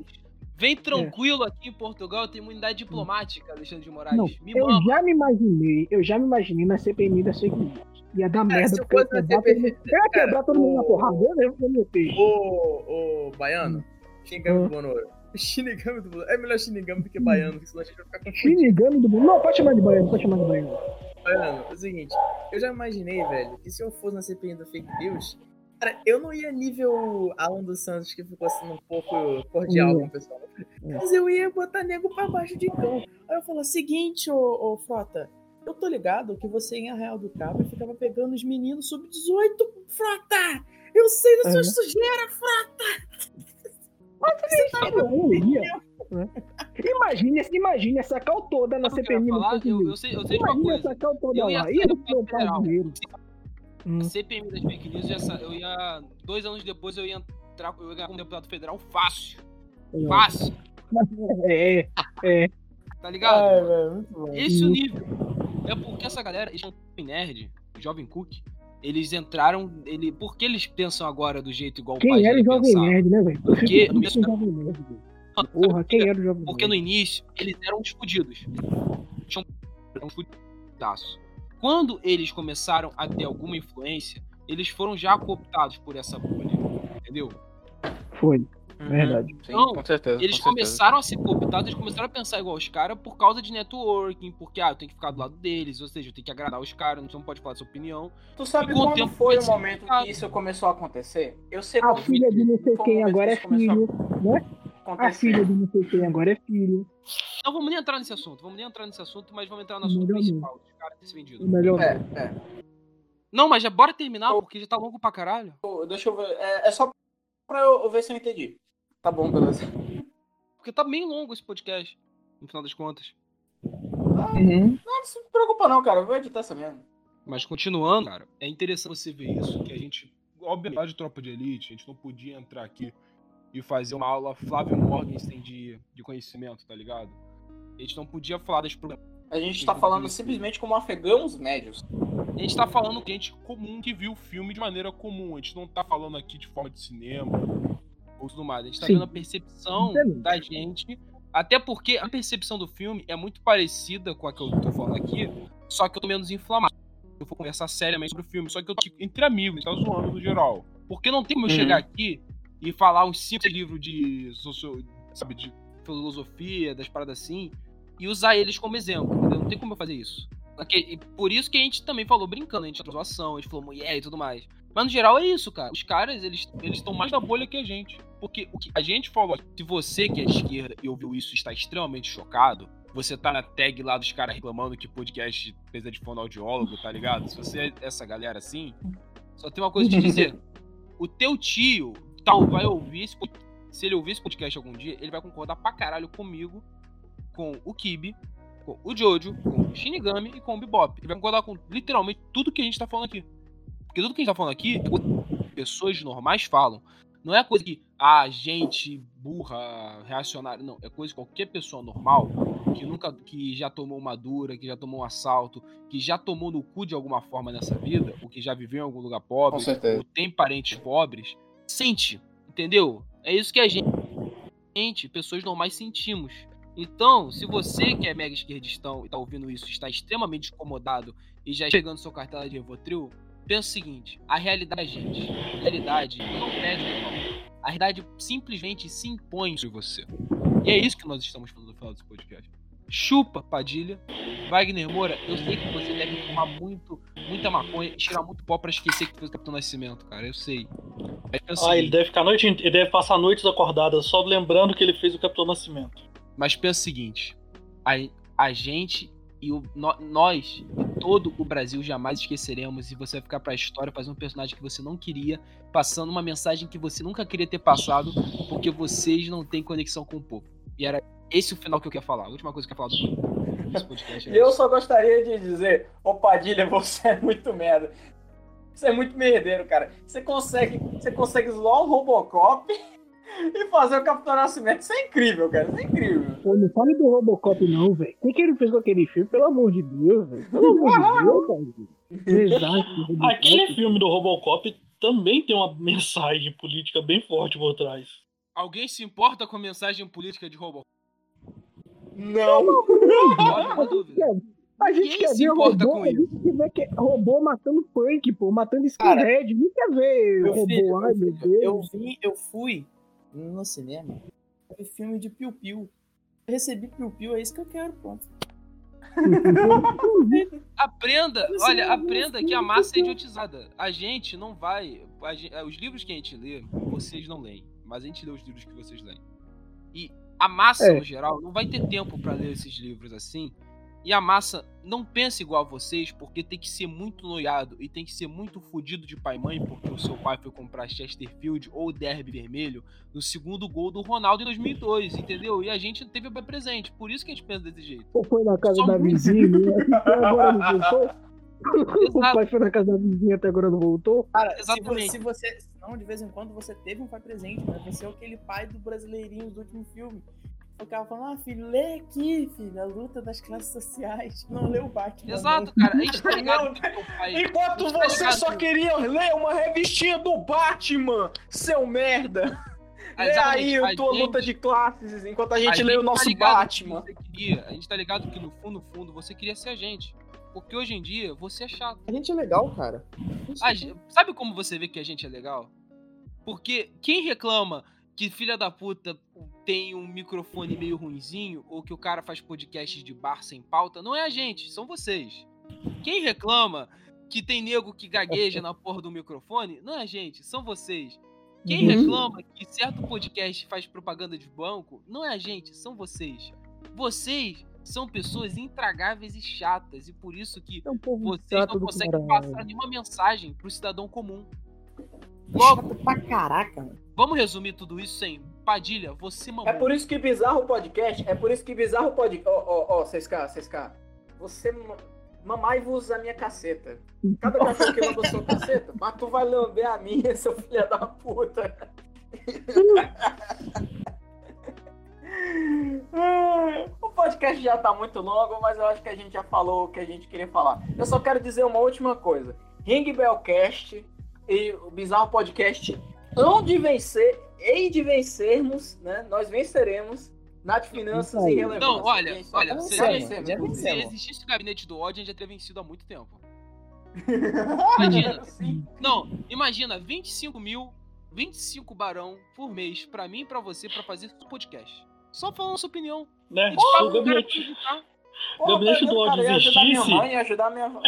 Vem tranquilo aqui em Portugal, tem imunidade diplomática, Alexandre de Moraes. Não, Me eu mama. já me imaginei, eu já me imaginei na CPMI da fake news. Ia dar Cara, merda. se eu fosse na CPMI, todo- eu ia quebrar todo mundo na o- porrada. Eu mesmo que eu ia ter. Ô, ô, baiano, Shinigami Hum. do Bonoro. Shinigami do Bonoro. É melhor Shinigami do que baiano, porque senão a gente vai ficar confundido. Shinigami do mundo. Não, pode chamar de baiano, pode chamar de baiano. Baiano, é o seguinte, eu já imaginei, velho, que se eu fosse na CPI do Fake News, cara, eu não ia nível Alan dos Santos, que ficou assim um pouco cordial com o pessoal. Mas eu ia botar nego pra baixo de cão. Aí eu falo, seguinte, ô, ô Frota, eu tô ligado que você em Arraial do Cabo ficava pegando os meninos sub-18, Frota! Eu sei da sua É. sujeira, Frota! Eu ia, né? Imagine, imagine essa cal toda na que eu CPMI Eu, sei, eu sei de uma Imagine coisa. essa cal toda Eu lá. Ia comprar federal. dinheiro. Hum. A das fake news, eu ia, eu ia. Dois anos depois eu ia entrar. Eu ia ganhar como deputado federal fácil. Fácil. É, é. Tá ligado? Muito bom. Esse é o Hum. nível. É porque essa galera, eles são nerd, o Jovem Cook, eles entraram. Ele, por que eles pensam agora do jeito igual o pai Quem era o Jovem pensava? Nerd, né, velho? Porque no triste com o Jovem Nerd. Porra, quem era o Jovem Porque no início, eles eram os fudidos. Tinham eram uns fudidaços. Quando eles começaram a ter alguma influência, eles foram já cooptados por essa bolha. Entendeu? Foi, verdade. Sim, Não, com certeza. Eles com certeza. começaram a ser cooptados, eles começaram a pensar igual os caras por causa de networking, porque ah, eu tenho que ficar do lado deles, ou seja, eu tenho que agradar os caras, não pode falar sua opinião. Tu sabe E quando tempo foi o momento que isso começou a acontecer? Eu sei A filha de não sei quem agora é filho. a A filha de não sei quem agora é filho. Não vamos nem entrar nesse assunto, vamos nem entrar nesse assunto, mas vamos entrar no assunto Melhor não. principal, dos caras se vendido. O melhor É, é. Não, mas já bora terminar, porque já tá longo pra caralho. Pô, Deixa eu ver. É, é só pra eu ver se eu entendi. Tá bom, beleza. Porque tá bem longo esse podcast, no final das contas. Uhum. Não, não se preocupa não, cara. Eu vou editar essa merda. Mas continuando, cara, é interessante você ver isso, que a gente, obviamente, de tropa de elite, a gente não podia entrar aqui e fazer uma aula Flávio Morgenstern de, de conhecimento, tá ligado? A gente não podia falar das problemas. A gente tá falando simplesmente como afegãos médios. A gente tá falando com gente comum que viu o filme de maneira comum. A gente não tá falando aqui de forma de cinema ou tudo mais. A gente tá Sim. vendo a percepção Entendo. da gente. Até porque a percepção do filme é muito parecida com a que eu tô falando aqui, só que eu tô menos inflamado. Eu vou conversar seriamente sobre o filme, só que eu tô aqui entre amigos, tá zoando no geral. Porque não tem como eu Uhum. chegar aqui e falar uns cinco livros de, sabe, de filosofia, das paradas assim, e usar eles como exemplo, entendeu? Não tem como eu fazer isso. E por isso que a gente também falou brincando, a gente falou zoação, a gente falou mulher e tudo mais. Mas no geral é isso, cara. Os caras, eles estão mais na bolha que a gente. Porque o que a gente falou, se você que é de esquerda e ouviu isso está extremamente chocado, você tá na tag lá dos caras reclamando que podcast precisa de fonoaudiólogo, tá ligado? Se você é essa galera assim, só tem uma coisa te dizer. O teu tio tal vai ouvir esse se ele ouvir esse podcast algum dia, ele vai concordar pra caralho comigo, com o Kibi, com o Jojo, com o Shinigami e com o Bebop. Ele vai concordar com literalmente tudo que a gente tá falando aqui. Porque tudo que a gente tá falando aqui é coisa que pessoas normais falam. Não é coisa que, ah, gente burra, reacionária. Não, é coisa que qualquer pessoa normal, que nunca, que já tomou uma dura, que já tomou um assalto, que já tomou no cu de alguma forma nessa vida, ou que já viveu em algum lugar pobre, ou tem parentes pobres, sente, entendeu? É isso que a gente, pessoas normais sentimos. Então, se você que é mega esquerdistão e tá ouvindo isso, está extremamente incomodado e já chegando sua cartela de Revotril, pensa o seguinte, a realidade, gente, a realidade não pede não. A realidade simplesmente se impõe sobre você. E é isso que nós estamos falando no final desse podcast. Chupa, Padilha. Wagner Moura, eu sei que você deve fumar muito, muita maconha e tirar muito pó pra esquecer que fez o Capitão Nascimento, cara. Eu sei. Ah, ele deve ficar a noite, ele deve passar noites acordadas só lembrando que ele fez o Capitão Nascimento. Mas pensa o seguinte: a, a gente e o, nó- nós e todo o Brasil jamais esqueceremos e você vai ficar pra história fazendo um personagem que você não queria, passando uma mensagem que você nunca queria ter passado, porque vocês não têm conexão com o povo. E era esse o final que eu queria falar. A última coisa que eu ia falar desse podcast. Era eu só gostaria de dizer, ô Padilha, você é muito merda. Você é muito merdeiro, cara. Você consegue, você consegue zoar um Robocop e fazer o Capitão Nascimento. Isso é incrível, cara. Isso é incrível. Pô, não fale do Robocop, não, velho. O que, que ele fez com aquele filme? Pelo amor de Deus, velho. Pelo amor de Deus, cara. Exato. Aquele filme do Robocop também tem uma mensagem política bem forte por trás. Alguém se importa com a mensagem política de Robocop? Não. Olha uma dúvida. A gente Quem quer se ver importa robô, com a gente quer ver que robô matando punk, pô, matando skinhead. Não quer ver Meu robô, filho, ai meu filho, eu Deus. vi, eu fui no cinema ver filme de Piu Piu. Eu recebi Piu Piu, é isso que eu quero, pronto. Aprenda, olha, aprenda que a massa é idiotizada. A gente não vai. a gen- os livros que a gente lê, vocês não leem. Mas a gente lê os livros que vocês leem. E a massa, É. no geral, não vai ter tempo pra ler esses livros assim. E a massa não pensa igual a vocês, porque tem que ser muito noiado e tem que ser muito fudido de pai e mãe, porque o seu pai foi comprar Chesterfield ou Derby Vermelho no segundo gol do Ronaldo em 2002, entendeu? E a gente teve o presente, por isso que a gente pensa desse jeito. Ou foi na casa Só da muito. vizinha, né? até agora não voltou. O pai foi na casa da vizinha até agora não voltou. Cara, se você, Exatamente. se Não, de vez em quando você teve um pai presente, mas você é aquele pai do brasileirinho do último filme. Ficava falando, ah, filho, lê aqui, filho, a luta das classes sociais. Não lê o Batman. Exato, cara. A gente tá ligado o pai. Enquanto Tá você ligado só que- queria ler uma revistinha do Batman, seu merda. Ah, Lê aí a a tua gente- luta de classes, enquanto a gente a lê o gente tá nosso ligado Batman. que você queria, a gente tá ligado que no fundo, no fundo, você queria ser a gente. Porque hoje em dia você é chato. A gente é legal, cara. A ge- sabe como você vê que a gente é legal? Porque quem reclama que filha da puta tem um microfone meio ruinzinho ou que o cara faz podcast de bar sem pauta, não é a gente, são vocês. Quem reclama que tem nego que gagueja na porra do microfone, não é a gente, são vocês. Quem Uhum. reclama que certo podcast faz propaganda de banco, não é a gente, são vocês. Vocês são pessoas intragáveis e chatas e por isso que É um vocês não conseguem passar nenhuma mensagem pro cidadão comum. Logo, Chato pra caraca, mano. vamos resumir tudo isso em Padilha, você mamou. É por isso que Bizarro Podcast, é por isso que Bizarro Podcast. Ó, ó, ó, 6K, 6K. Você. ma- Mamai-vos a minha caceta. Cada cachorro que lamba a sua caceta, mas tu vai lamber a minha, seu filho da puta. o podcast já tá muito longo, mas eu acho que a gente já falou o que a gente queria falar. Eu só quero dizer uma última coisa. Ring Bellcast e o Bizarro Podcast hão de vencer, hei de vencermos, né? Nós venceremos Nath Finanças e. Relevância. Não, olha, Gente, olha. Se vencemos. existisse o gabinete do ódio, a gente já teria vencido há muito tempo. Imagina. Sim. Não, imagina 25 mil, 25 barão por mês pra mim e pra você pra fazer esse podcast. Só falando sua opinião. Né? O o gabinete, Gabinete do ódio ia ajudar minha existisse- mãe, ajudar minha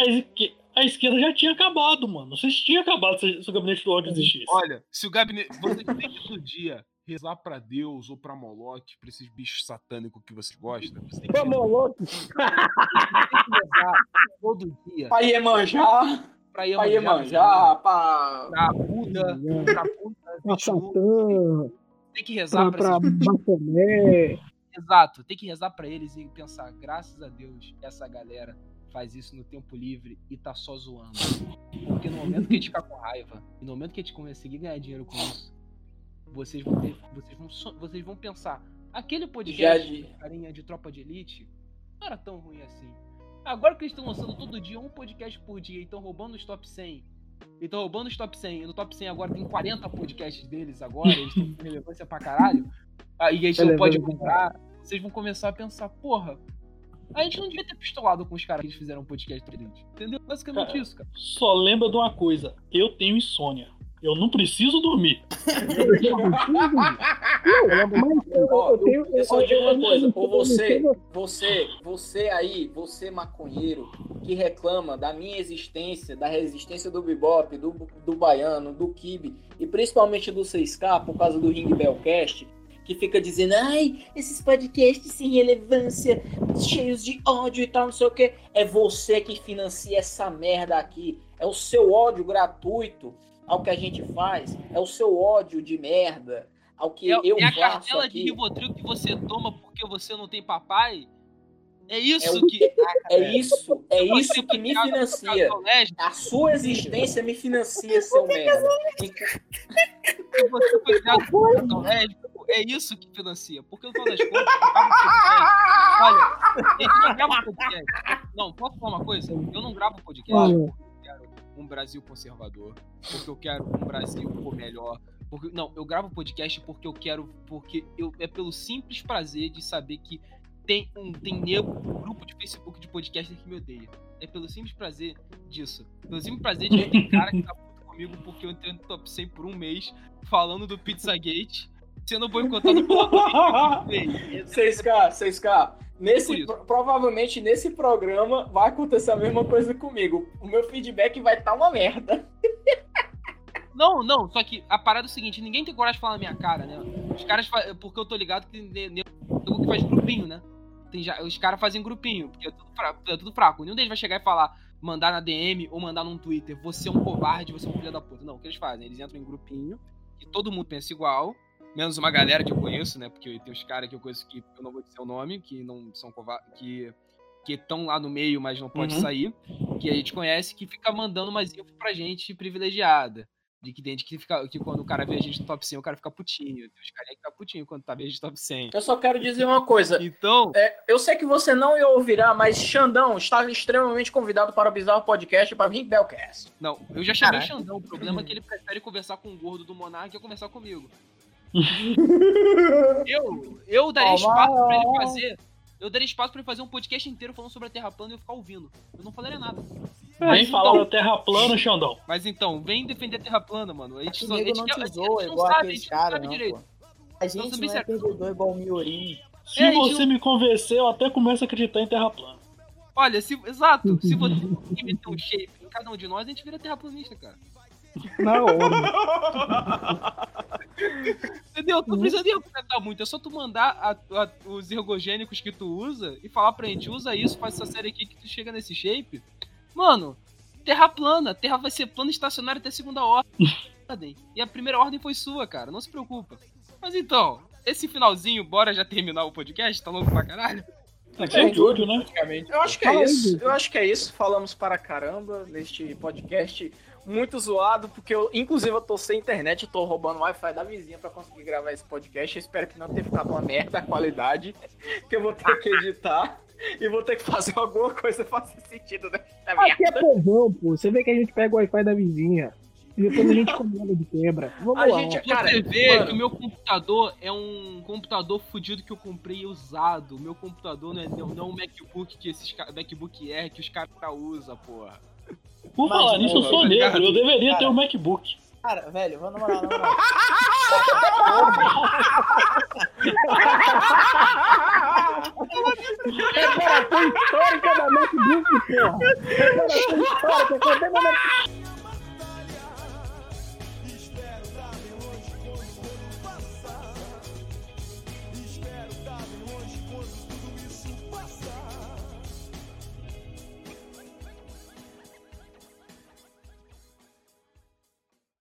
a esquerda já tinha acabado, mano. Vocês tinham acabado se, se o gabinete do ódio existisse. Olha, se o gabinete. Você tem que todo dia rezar pra Deus ou pra Moloch, pra esses bichos satânicos que você gosta. Você tem que, Vamos, louco. você tem que rezar todo dia Pra Iemanjá, pra Iemanjá, pra... pra Buda, pra Buda, Pra. Satã, Tem que rezar pra, pra, pra. Exato, tem que rezar pra eles e pensar, graças a Deus, essa galera faz isso no tempo livre e tá só zoando. Porque no momento que a gente ficar com raiva, e no momento que a gente conseguir ganhar dinheiro com isso, vocês vão ter, vocês vão, so- vocês vão pensar, aquele podcast de... carinha de tropa de elite não era tão ruim assim. Agora que eles estão lançando todo dia um podcast por dia e estão roubando os top 100. E estão roubando os top 100. E no top 100 agora tem 40 podcasts deles agora. Eles estão com relevância pra caralho. E a gente não pode comprar. Vocês vão começar a pensar, porra, a gente não devia ter pistolado com os caras que eles fizeram um podcast pra eles. Entendeu? Basicamente Cara, isso, cara. Só lembra de uma coisa: eu tenho insônia. Eu não preciso dormir. Eu, só digo uma coisa, ou você, você, você aí, você maconheiro, que reclama da minha existência, da resistência do bebop, do, do baiano, do kibe, e principalmente do 6K, por causa do Ring Bellcast, que fica dizendo, ai, esses podcasts sem relevância, cheios de ódio e tal, não sei o que, é você que financia essa merda aqui, é o seu ódio gratuito ao que a gente faz, é o seu ódio de merda ao que É, eu é a faço cartela de aqui. Rivotril que você toma porque você não tem papai? É isso É o- que. É isso, é isso que me financia. A sua existência me financia, seu merda. Se você foi criado no lésbico, é isso que financia. Porque no final das contas. Olha, gente, eu gravo podcast. Não, posso falar uma coisa? Eu não gravo podcast porque eu quero um Brasil conservador, porque eu quero um Brasil melhor, Porque, não, eu gravo podcast porque eu quero. Porque eu, é pelo simples prazer de saber que tem um, tem nego, um grupo de Facebook de podcaster que me odeia. É pelo simples prazer disso. Pelo simples prazer de que tem cara que tá puto comigo porque eu entrei no top 100 por um mês falando do Pizzagate, sendo boicotado pela Twitch. 6K, 6K. Nesse, provavelmente nesse programa vai acontecer a mesma coisa comigo. O meu feedback vai estar uma merda. Não, não, só que a parada é o seguinte, ninguém tem coragem de falar na minha cara, né? Os caras porque eu tô ligado que tem ne- nego que faz grupinho, né? Tem já, os caras fazem grupinho, porque é tudo, fra- é tudo fraco. Nenhum deles vai chegar e falar, mandar na DM ou mandar num Twitter, você é um covarde, você é um filho da puta. Não, o que eles fazem? Eles entram em grupinho, que todo mundo pensa igual, menos uma galera que eu conheço, né? Porque tem os caras que eu conheço que eu não vou dizer o nome, que não são que que estão lá no meio, mas não pode Uhum. sair, que a gente conhece, que fica mandando umas info pra gente privilegiada. De que tem que fica. Que quando o cara vê a gente no top 100, o cara fica putinho. Tem os caras que fica putinho quando tá vendo a gente top 100. Eu só quero dizer uma coisa. Então, É, eu sei que você não ia ouvirá, mas Xandão está extremamente convidado para o Bizarro Podcast para vir Belcast. não, eu já chamei o Caralho. Xandão. O problema é que ele prefere conversar com o gordo do Monark que conversar comigo. Eu, eu daria Ó, espaço pra ele fazer. Eu daria espaço pra ele fazer um podcast inteiro falando sobre a Terra plana e eu ficar ouvindo. Eu não falaria nada. Vem falar então- da Terra plana, Xandão. Mas então, vem defender a Terra plana, mano. A gente só, a gente não a gente não igual sabe, a aqueles gente não caras, sabe não, direito. pô. A gente não é se- perdedor igual o Miorim. Se É, você gente- me convencer, eu até começo a acreditar em Terra plana. Olha, se, exato, se você conseguir meter um shape em cada um de nós, a gente vira terraplanista, cara. Na hora. Entendeu? Tu não precisa nem argumentar muito, é só tu mandar a- a- os ergogênicos que tu usa e falar pra gente, usa isso, faz essa série aqui que tu chega nesse shape. Mano, terra plana, terra vai ser plana estacionária até segunda ordem. E a primeira ordem foi sua, cara, não se preocupa. Mas então, esse finalzinho, bora já terminar o podcast? Tá longo pra caralho? Aqui é o Jojo, né? Eu acho que é isso. Eu acho que é isso. Falamos para caramba neste podcast muito zoado, porque eu, inclusive, eu tô sem internet, eu tô roubando o Wi-Fi da vizinha pra conseguir gravar esse podcast. Eu espero que não tenha ficado uma merda a qualidade, que eu vou ter que editar e vou ter que fazer alguma coisa faça sentido nessa Aqui é povão, pô. Você vê que a gente pega o Wi-Fi da vizinha. E depois a gente comanda de quebra. Vamos A lá. gente- Você Cara, vê mano. que o meu computador é um computador fudido que eu comprei usado. O meu computador não é, não, é um MacBook que esses MacBook Air que os caras usam, porra. Por Mas, falar nisso, eu sou tá negro. Eu deveria ter Cara. um MacBook. Cara, velho, vamos na moral, na moral. Preparação histórica da MacBook, porra. Preparação histórica. Quando é